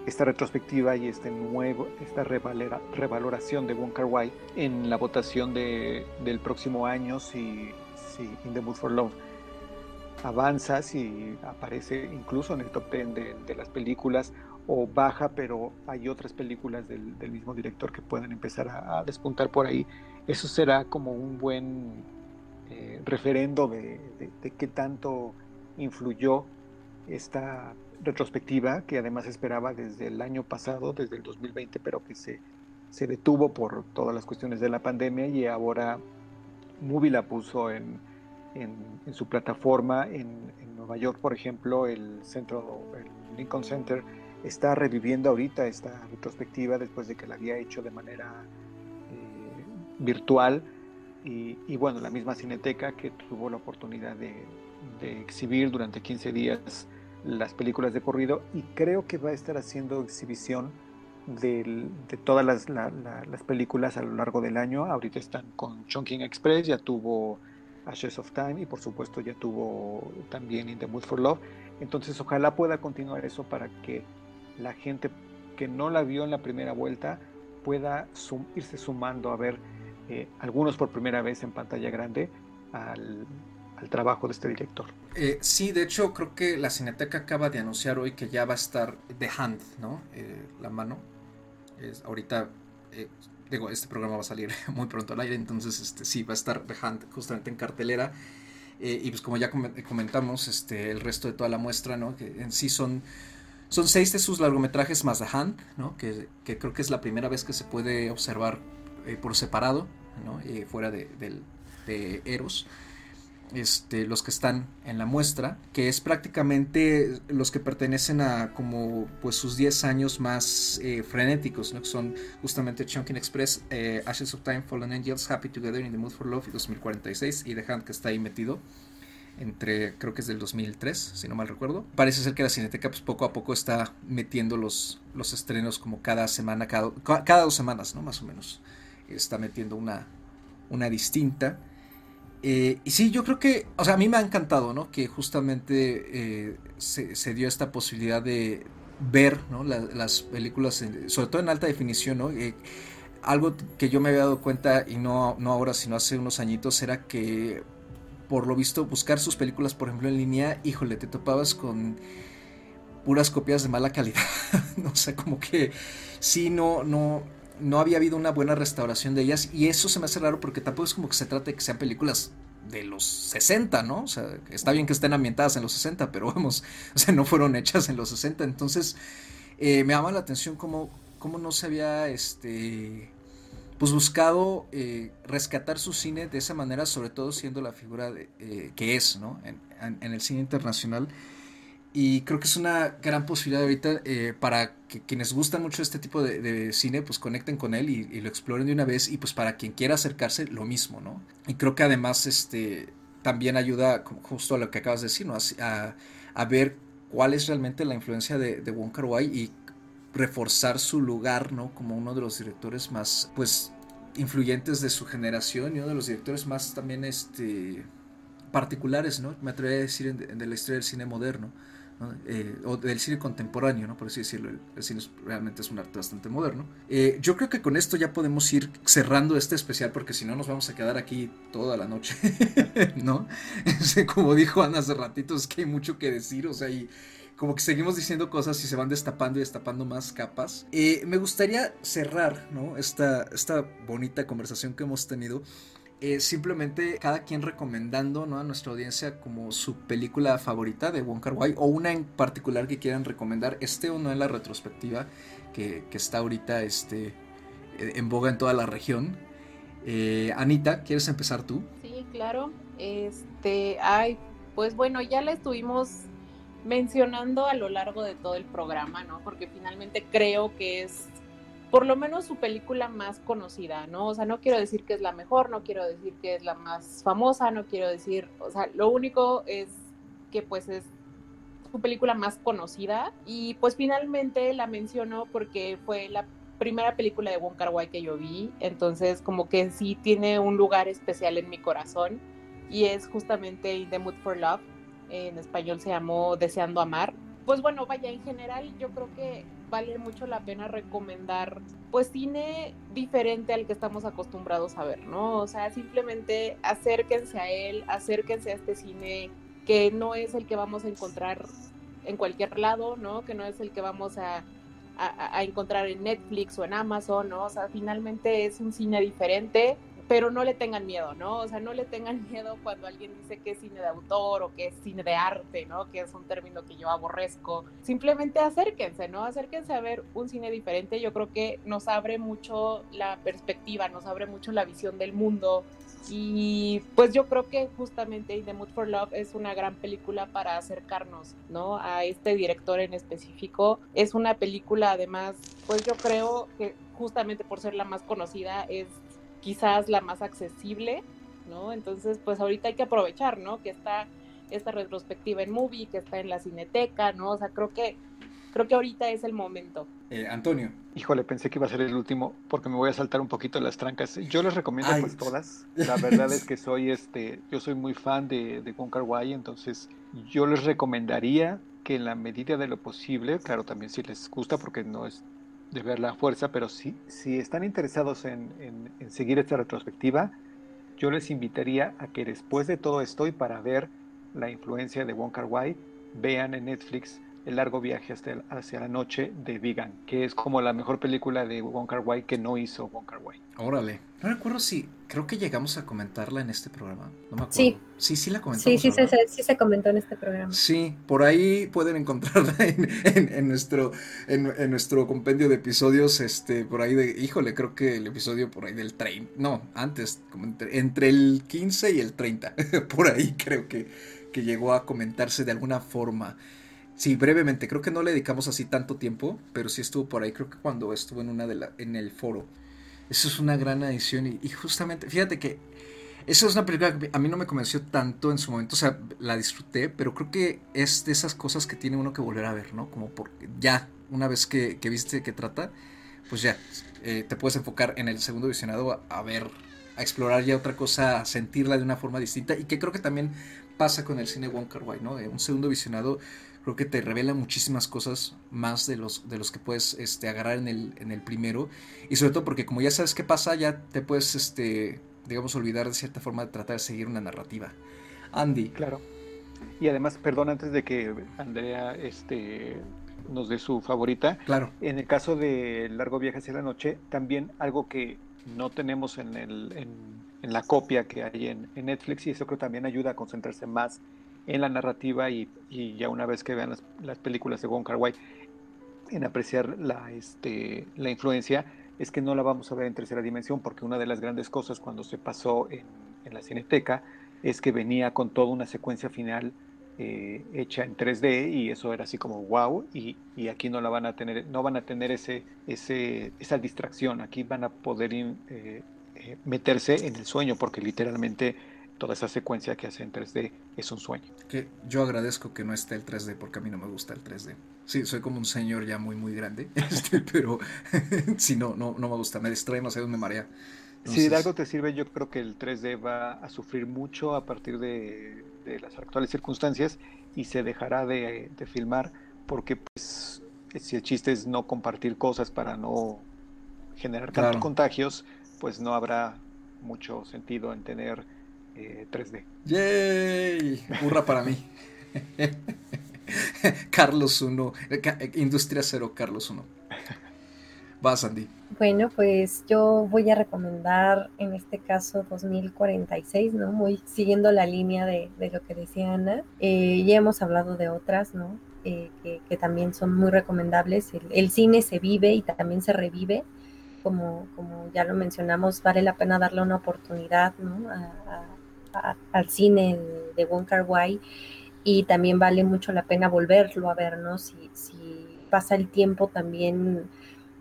esta retrospectiva y este nuevo, esta revaloración de Wong Wai en la votación de, del próximo año si, si In the Mood for Love avanza, si aparece incluso en el top 10 de, de las películas o baja, pero hay otras películas del, mismo director que pueden empezar a, despuntar por ahí. Eso será como un buen eh, referendo de, qué tanto influyó esta retrospectiva, que además esperaba desde el año pasado, desde el 2020, pero que se, se detuvo por todas las cuestiones de la pandemia y ahora Movie la puso en, en, su plataforma en, Nueva York, por ejemplo, el centro, el Lincoln Center, está reviviendo ahorita esta retrospectiva después de que la había hecho de manera eh, virtual y, bueno, la misma Cineteca que tuvo la oportunidad de, exhibir durante 15 días las películas de corrido y creo que va a estar haciendo exhibición de todas las, las, películas a lo largo del año. Ahorita están con Chongqing Express, ya tuvo Ashes of Time y por supuesto ya tuvo también In the Mood for Love. Entonces ojalá pueda continuar eso para que la gente que no la vio en la primera vuelta pueda irse sumando a ver eh, algunos por primera vez en pantalla grande al, trabajo de este director. Eh, sí, de hecho creo que la Cineteca acaba de anunciar hoy que ya va a estar The Hand, ¿no? Eh, la mano. Es, ahorita, digo, este programa va a salir muy pronto al aire, entonces este, sí, va a estar The Hand justamente en cartelera. y pues como ya comentamos, este, el resto de toda la muestra, ¿no? Que en sí son son seis de sus largometrajes más The Hand, ¿no? que, creo que es la primera vez que se puede observar eh, por separado, ¿no? Eh, fuera de, Eros. Este, los que están en la muestra, que es prácticamente los que pertenecen a como pues sus 10 años más eh, frenéticos, ¿no? que son justamente Chunkin Express, Ashes of Time, Fallen Angels, Happy Together in the Mood for Love y 2046 y The Hand que está ahí metido entre, creo que es del 2003, si no mal recuerdo. Parece ser que la Cineteca pues poco a poco está metiendo los, los estrenos como cada semana, cada, cada dos semanas, ¿no? Más o menos. Está metiendo una, una distinta. Eh, y sí, yo creo que, o sea, a mí me ha encantado, ¿no? Que justamente eh, se, dio esta posibilidad de ver, ¿no? las películas, sobre todo en alta definición, ¿no? Eh, algo que yo me había dado cuenta, y no, no ahora, sino hace unos añitos, era que por lo visto, buscar sus películas, por ejemplo, en línea, híjole, te topabas con puras copias de mala calidad. o sea, como que sí, no, no, no había habido una buena restauración de ellas. Y eso se me hace raro porque tampoco es como que se trate de que sean películas de los 60, ¿no? O sea, está bien que estén ambientadas en los 60, pero vamos, o sea, no fueron hechas en los 60. Entonces, eh, me llama la atención cómo, cómo no se había, este, pues buscado eh, rescatar su cine de esa manera, sobre todo siendo la figura eh, que es, ¿no? En, el cine internacional. Y creo que es una gran posibilidad ahorita eh, para que quienes gustan mucho este tipo de, cine, pues conecten con él y, lo exploren de una vez. Y pues para quien quiera acercarse, lo mismo, ¿no? Y creo que además este, también ayuda, justo a lo que acabas de decir, ¿no? A, ver cuál es realmente la influencia de, de Wong Wai y reforzar su lugar, ¿no? Como uno de los directores más, pues, influyentes de su generación y uno de los directores más también, este, particulares, ¿no? Me atrevería a decir de la historia del cine moderno. Eh, o del cine contemporáneo, ¿no? por así decirlo, el, cine realmente es un arte bastante moderno. Eh, yo creo que con esto ya podemos ir cerrando este especial porque si no nos vamos a quedar aquí toda la noche, ¿no? Como dijo Ana hace ratito, es que hay mucho que decir, o sea, y como que seguimos diciendo cosas y se van destapando y destapando más capas. Eh, me gustaría cerrar ¿no? esta, esta bonita conversación que hemos tenido. Eh, simplemente cada quien recomendando ¿no? a nuestra audiencia como su película favorita de Wong Kar Wai o una en particular que quieran recomendar, este o no en la retrospectiva que, que está ahorita este, eh, en boga en toda la región. Anita, ¿quieres empezar tú? Sí, claro. Este, ay, pues bueno, ya la estuvimos mencionando a lo largo de todo el programa, ¿no? Porque finalmente creo que es por lo menos su película más conocida, ¿no? O sea, no quiero decir que es la mejor, no quiero decir que es la más famosa, no quiero decir, o sea, lo único es que pues es su película más conocida y pues finalmente la menciono porque fue la primera película de Wong Kar Wai que yo vi, entonces como que sí tiene un lugar especial en mi corazón y es justamente In the Mood for Love en español se llamó Deseando Amar. Pues bueno, vaya, en general yo creo que vale mucho la pena recomendar pues cine diferente al que estamos acostumbrados a ver, ¿no? O sea, simplemente acérquense a él, acérquense a este cine que no es el que vamos a encontrar en cualquier lado, ¿no? Que no es el que vamos a, a, a encontrar en Netflix o en Amazon, ¿no? O sea, finalmente es un cine diferente pero no le tengan miedo, ¿no? O sea, no le tengan miedo cuando alguien dice que es cine de autor o que es cine de arte, ¿no? Que es un término que yo aborrezco. Simplemente acérquense, ¿no? Acérquense a ver un cine diferente. Yo creo que nos abre mucho la perspectiva, nos abre mucho la visión del mundo. Y pues yo creo que justamente The Mood for Love es una gran película para acercarnos, ¿no? A este director en específico. Es una película además, pues yo creo que justamente por ser la más conocida es quizás la más accesible, ¿no? Entonces, pues ahorita hay que aprovechar, ¿no? Que está esta retrospectiva en movie que está en la cineteca, ¿no? O sea, creo que creo que ahorita es el momento. Eh, Antonio. Híjole, pensé que iba a ser el último porque me voy a saltar un poquito las trancas. Yo les recomiendo pues todas. La verdad es que soy este, yo soy muy fan de, de Wong entonces yo les recomendaría que en la medida de lo posible, claro, también si les gusta porque no es de ver la fuerza, pero sí, si están interesados en, en, seguir esta retrospectiva, yo les invitaría a que después de todo esto y para ver la influencia de Wong Kar Wai, vean en Netflix el largo viaje hasta hacia la noche de Vegan, que es como la mejor película de Wong Kar Wai que no hizo Wong Kar Wai. Órale. No recuerdo si, creo que llegamos a comentarla en este programa. No me acuerdo. Sí. Sí, sí la comentamos. Sí, sí, se, sí se comentó en este programa. Sí, por ahí pueden encontrarla en, nuestro, en, nuestro compendio de episodios, este, por ahí de, híjole, creo que el episodio por ahí del 30, no, antes, como entre, entre el 15 y el 30, por ahí creo que, que llegó a comentarse de alguna forma. Sí, brevemente, creo que no le dedicamos así tanto tiempo, pero sí estuvo por ahí, creo que cuando estuvo en una de la, en el foro. Eso es una gran edición y, justamente, fíjate que esa es una película que a mí no me convenció tanto en su momento, o sea, la disfruté, pero creo que es de esas cosas que tiene uno que volver a ver, ¿no? Como porque ya, una vez que, que viste que trata, pues ya, eh, te puedes enfocar en el segundo visionado a, ver, a explorar ya otra cosa, a sentirla de una forma distinta y que creo que también pasa con el cine Wong Kar Wai, ¿no? un segundo visionado creo que te revela muchísimas cosas más de los, de los que puedes este, agarrar en el, en el primero. Y sobre todo porque como ya sabes qué pasa, ya te puedes, este, digamos, olvidar de cierta forma de tratar de seguir una narrativa. Andy. Claro. Y además, perdón, antes de que Andrea este, nos dé su favorita. Claro. En el caso de Largo Viaje hacia la Noche, también algo que no tenemos en, el, en, en la copia que hay en, en, Netflix y eso creo que también ayuda a concentrarse más en la narrativa y, ya una vez que vean las, películas de Wong Kar Wai, en apreciar la, este, la influencia, es que no la vamos a ver en tercera dimensión, porque una de las grandes cosas cuando se pasó en, la cineteca es que venía con toda una secuencia final eh, hecha en 3D y eso era así como wow y, aquí no la van a tener no van a tener ese, ese esa distracción. Aquí van a poder eh, eh, meterse en el sueño porque literalmente toda esa secuencia que hace en 3D es un sueño. Que yo agradezco que no esté el 3D porque a mí no me gusta el 3D. Sí, soy como un señor ya muy, muy grande, este, pero sí, no, no, no me gusta, me distrae demasiado, me marea. Si de algo te sirve, yo creo que el 3D va a sufrir mucho a partir de, las actuales circunstancias y se dejará de, filmar porque pues si el chiste es no compartir cosas para no generar tantos contagios, pues no habrá mucho sentido en tener 3D. Eh, ¡Yay! Burra para mí. Carlos 1, eh, eh, Industria 0, Carlos 1. Vas, Andy. Bueno, pues yo voy a recomendar en este caso 2046, ¿no? Muy siguiendo la línea de, lo que decía Ana. ya hemos hablado de otras, ¿no? que, también son muy recomendables. El, cine se vive y también se revive. Como, como ya lo mencionamos, vale la pena darle una oportunidad ¿no? a, al cine de Wong Kar Wai y también vale mucho la pena volverlo a ver, ¿no? Si, pasa el tiempo también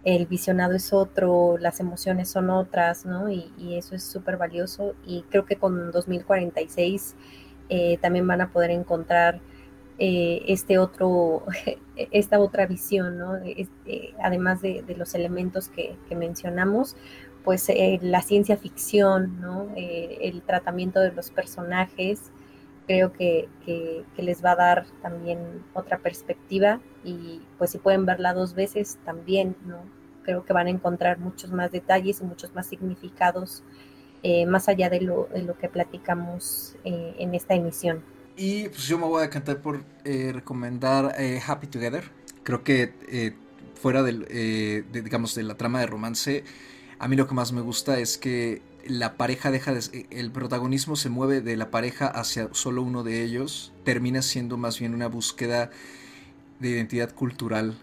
el visionado es otro, las emociones son otras, ¿no? Y, eso es súper valioso y creo que con 2046 eh, también van a poder encontrar eh, este otro, esta otra visión, ¿no? Eh, además de, los elementos que, que mencionamos, pues eh, la ciencia ficción, ¿no? Eh, el tratamiento de los personajes, creo que, les va a dar también otra perspectiva y pues si pueden verla dos veces también, ¿no? Creo que van a encontrar muchos más detalles y muchos más significados eh, más allá de lo, de lo que platicamos en esta emisión. Y pues yo me voy a cantar por recomendar Happy Together. Creo que fuera del, de, digamos, de la trama de romance, a mí lo que más me gusta es que la pareja deja de, el protagonismo se mueve de la pareja hacia solo uno de ellos, termina siendo más bien una búsqueda de identidad cultural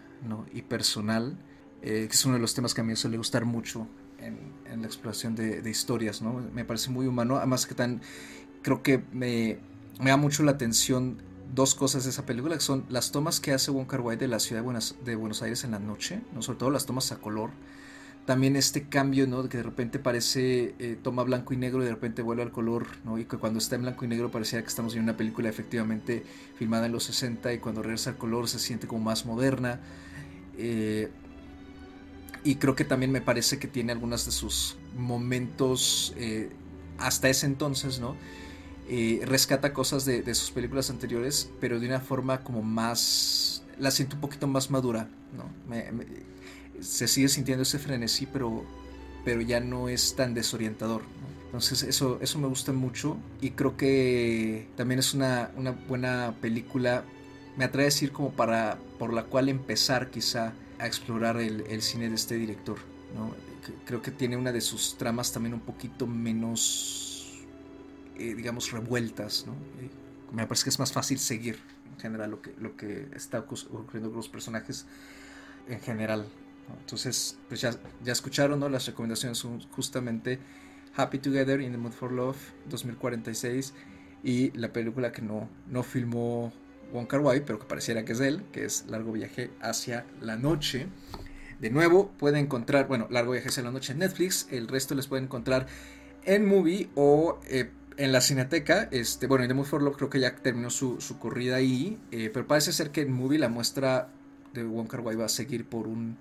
y personal, eh, que es uno de los temas que a mí suele gustar mucho en, la exploración de, historias, ¿no? Me parece muy humano, además que tan, creo que me, me da mucho la atención dos cosas de esa película, que son las tomas que hace Wong Kar Wai de la ciudad de Buenos, de Buenos Aires en la noche, ¿no? sobre todo las tomas a color, también este cambio, ¿no? Que de repente parece, eh, toma blanco y negro y de repente vuelve al color, ¿no? Y que cuando está en blanco y negro parecía que estamos en una película efectivamente filmada en los 60 y cuando regresa al color se siente como más moderna. Eh, y creo que también me parece que tiene algunos de sus momentos eh, hasta ese entonces, ¿no? rescata cosas de, sus películas anteriores, pero de una forma como más, la siento un poquito más madura, ¿no? me, se sigue sintiendo ese frenesí, pero, pero ya no es tan desorientador. Entonces eso, eso me gusta mucho y creo que también es una, buena película, me atrae a decir como para, por la cual empezar quizá a explorar el, cine de este director. Creo que tiene una de sus tramas también un poquito menos, eh, digamos, revueltas. Eh, me parece que es más fácil seguir en general lo que, lo que está ocurriendo con los personajes en general. Entonces, pues ya, ya escucharon, ¿no? Las recomendaciones son justamente Happy Together in the Mood for Love 2046 y la película que no, no filmó Wong Kar Wai, pero que pareciera que es él, que es Largo Viaje hacia la Noche. De nuevo, pueden encontrar, bueno, Largo Viaje hacia la Noche en Netflix, el resto les pueden encontrar en Movie o eh, en la Cineteca. Este, bueno, en The Mood for Love creo que ya terminó su, su corrida ahí, eh, pero parece ser que en Movie la muestra de Wong Kar Wai va a seguir por un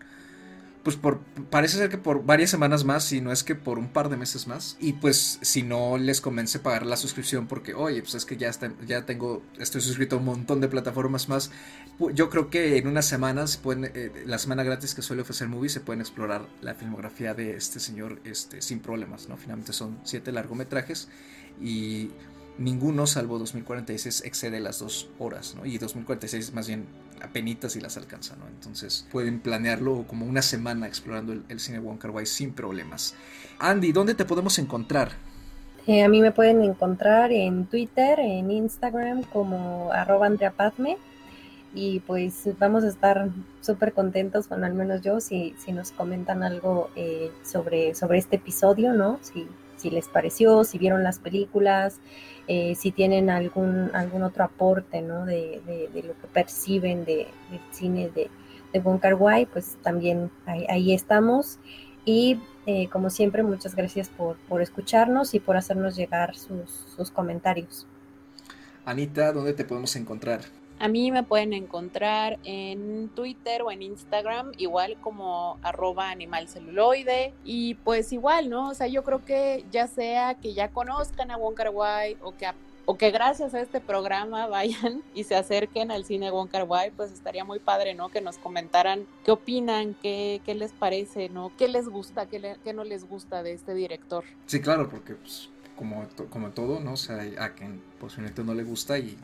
pues por, parece ser que por varias semanas más, si no es que por un par de meses más. Y pues si no les convence pagar la suscripción porque, oye, pues es que ya, está, ya tengo, estoy suscrito a un montón de plataformas más. Yo creo que en unas semanas, pueden, eh, la semana gratis que suele ofrecer Movie, se pueden explorar la filmografía de este señor este, sin problemas, ¿no? Finalmente son siete largometrajes y ninguno, salvo 2046, excede las dos horas, ¿no? Y 2046 más bien apenitas y las alcanza, ¿no? Entonces pueden planearlo como una semana explorando el, cine Wong Kar Wai sin problemas. Andy, ¿dónde te podemos encontrar? Eh, a mí me pueden encontrar en Twitter, en Instagram como arroba Andrea y pues vamos a estar súper contentos, bueno, al menos yo, si, si nos comentan algo eh, sobre, sobre este episodio, ¿no? Si, si les pareció, si vieron las películas, eh, si tienen algún, algún otro aporte ¿no? de, lo que perciben de, del cine de, de Bon pues también ahí, estamos. Y eh, como siempre, muchas gracias por, por, escucharnos y por hacernos llegar sus, sus comentarios. Anita, ¿dónde te podemos encontrar? A mí me pueden encontrar en Twitter o en Instagram, igual como arroba animalceluloide. Y pues igual, ¿no? O sea, yo creo que ya sea que ya conozcan a Wong Kar Wai o que o que gracias a este programa vayan y se acerquen al cine Wong Kar Wai, pues estaría muy padre, ¿no? Que nos comentaran qué opinan, qué, qué les parece, ¿no? ¿Qué les gusta, qué, qué, no les gusta de este director? Sí, claro, porque pues como, como todo, ¿no? O sea, a quien posiblemente no le gusta y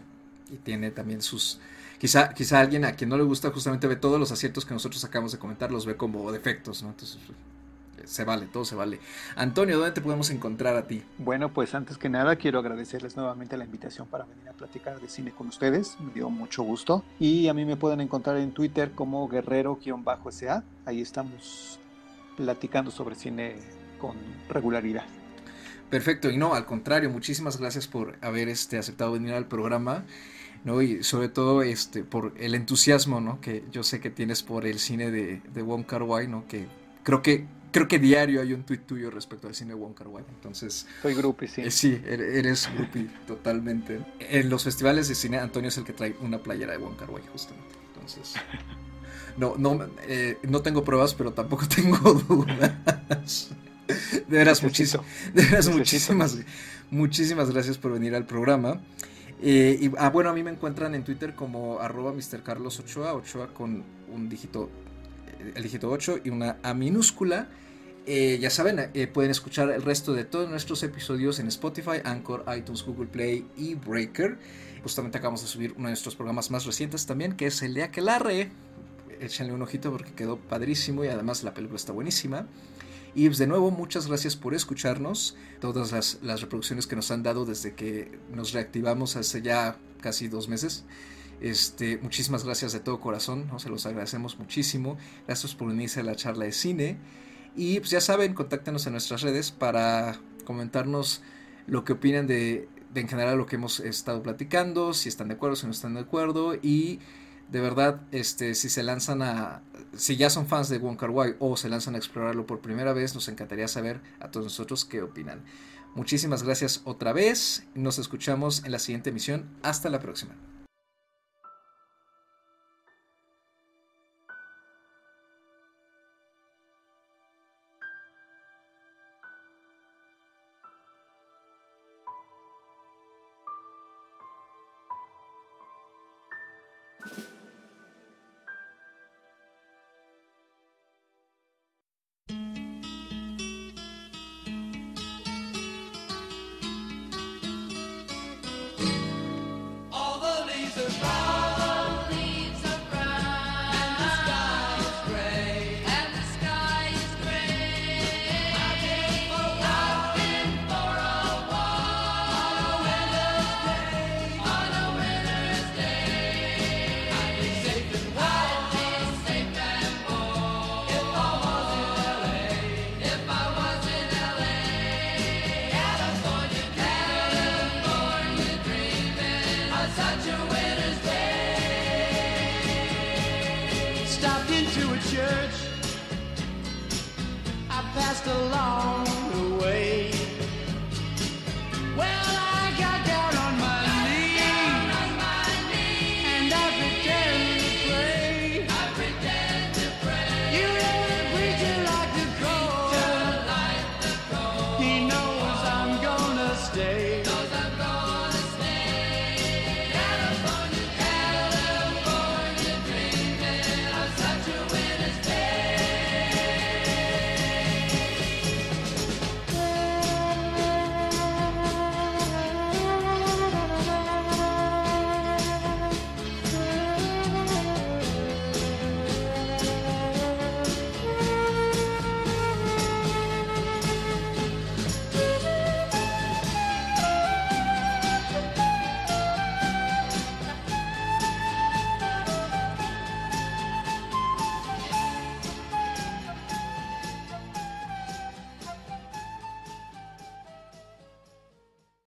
y tiene también sus... Quizá, quizá alguien a quien no le gusta justamente ve todos los aciertos que nosotros acabamos de comentar, los ve como defectos, ¿no? Entonces, se vale, todo se vale. Antonio, ¿dónde te podemos encontrar a ti? Bueno, pues antes que nada quiero agradecerles nuevamente la invitación para venir a platicar de cine con ustedes, me dio mucho gusto. Y a mí me pueden encontrar en Twitter como guerrero-sa, ahí estamos platicando sobre cine con regularidad. Perfecto, y no, al contrario, muchísimas gracias por haber este, aceptado venir al programa. ¿No? Y sobre todo este, por el entusiasmo, ¿no? Que yo sé que tienes por el cine de, de Wong Kar Wai, ¿no? Que creo que creo que diario hay un tuit tuyo respecto al cine de Wong Kar Wai. Entonces, soy groupie, sí. Eh, sí, er, eres groupie totalmente. En los festivales de cine Antonio es el que trae una playera de Wong Kar Wai justamente. Entonces, no no eh, no tengo pruebas, pero tampoco tengo dudas. De veras, muchísimo, de veras muchísimas, muchísimas gracias por venir al programa. Eh, y ah, bueno, a mí me encuentran en Twitter como arroba Mr. Carlos Ochoa, con un dígito, el dígito 8 y una A minúscula. Eh, ya saben, eh, pueden escuchar el resto de todos nuestros episodios en Spotify, Anchor, iTunes, Google Play y Breaker. Justamente acabamos de subir uno de nuestros programas más recientes también, que es el de Aquelarre. Échenle un ojito porque quedó padrísimo y además la película está buenísima. Y pues, de nuevo, muchas gracias por escucharnos. Todas las, reproducciones que nos han dado desde que nos reactivamos hace ya casi dos meses. Este, muchísimas gracias de todo corazón, ¿no? se los agradecemos muchísimo. Gracias por unirse a la charla de cine. Y pues ya saben, contáctenos en nuestras redes para comentarnos lo que opinan de, de en general lo que hemos estado platicando, si están de acuerdo, si no están de acuerdo. Y De verdad, este, si se lanzan a, si ya son fans de Wong Kar Wai o se lanzan a explorarlo por primera vez, nos encantaría saber a todos nosotros qué opinan. Muchísimas gracias otra vez. Nos escuchamos en la siguiente emisión. Hasta la próxima.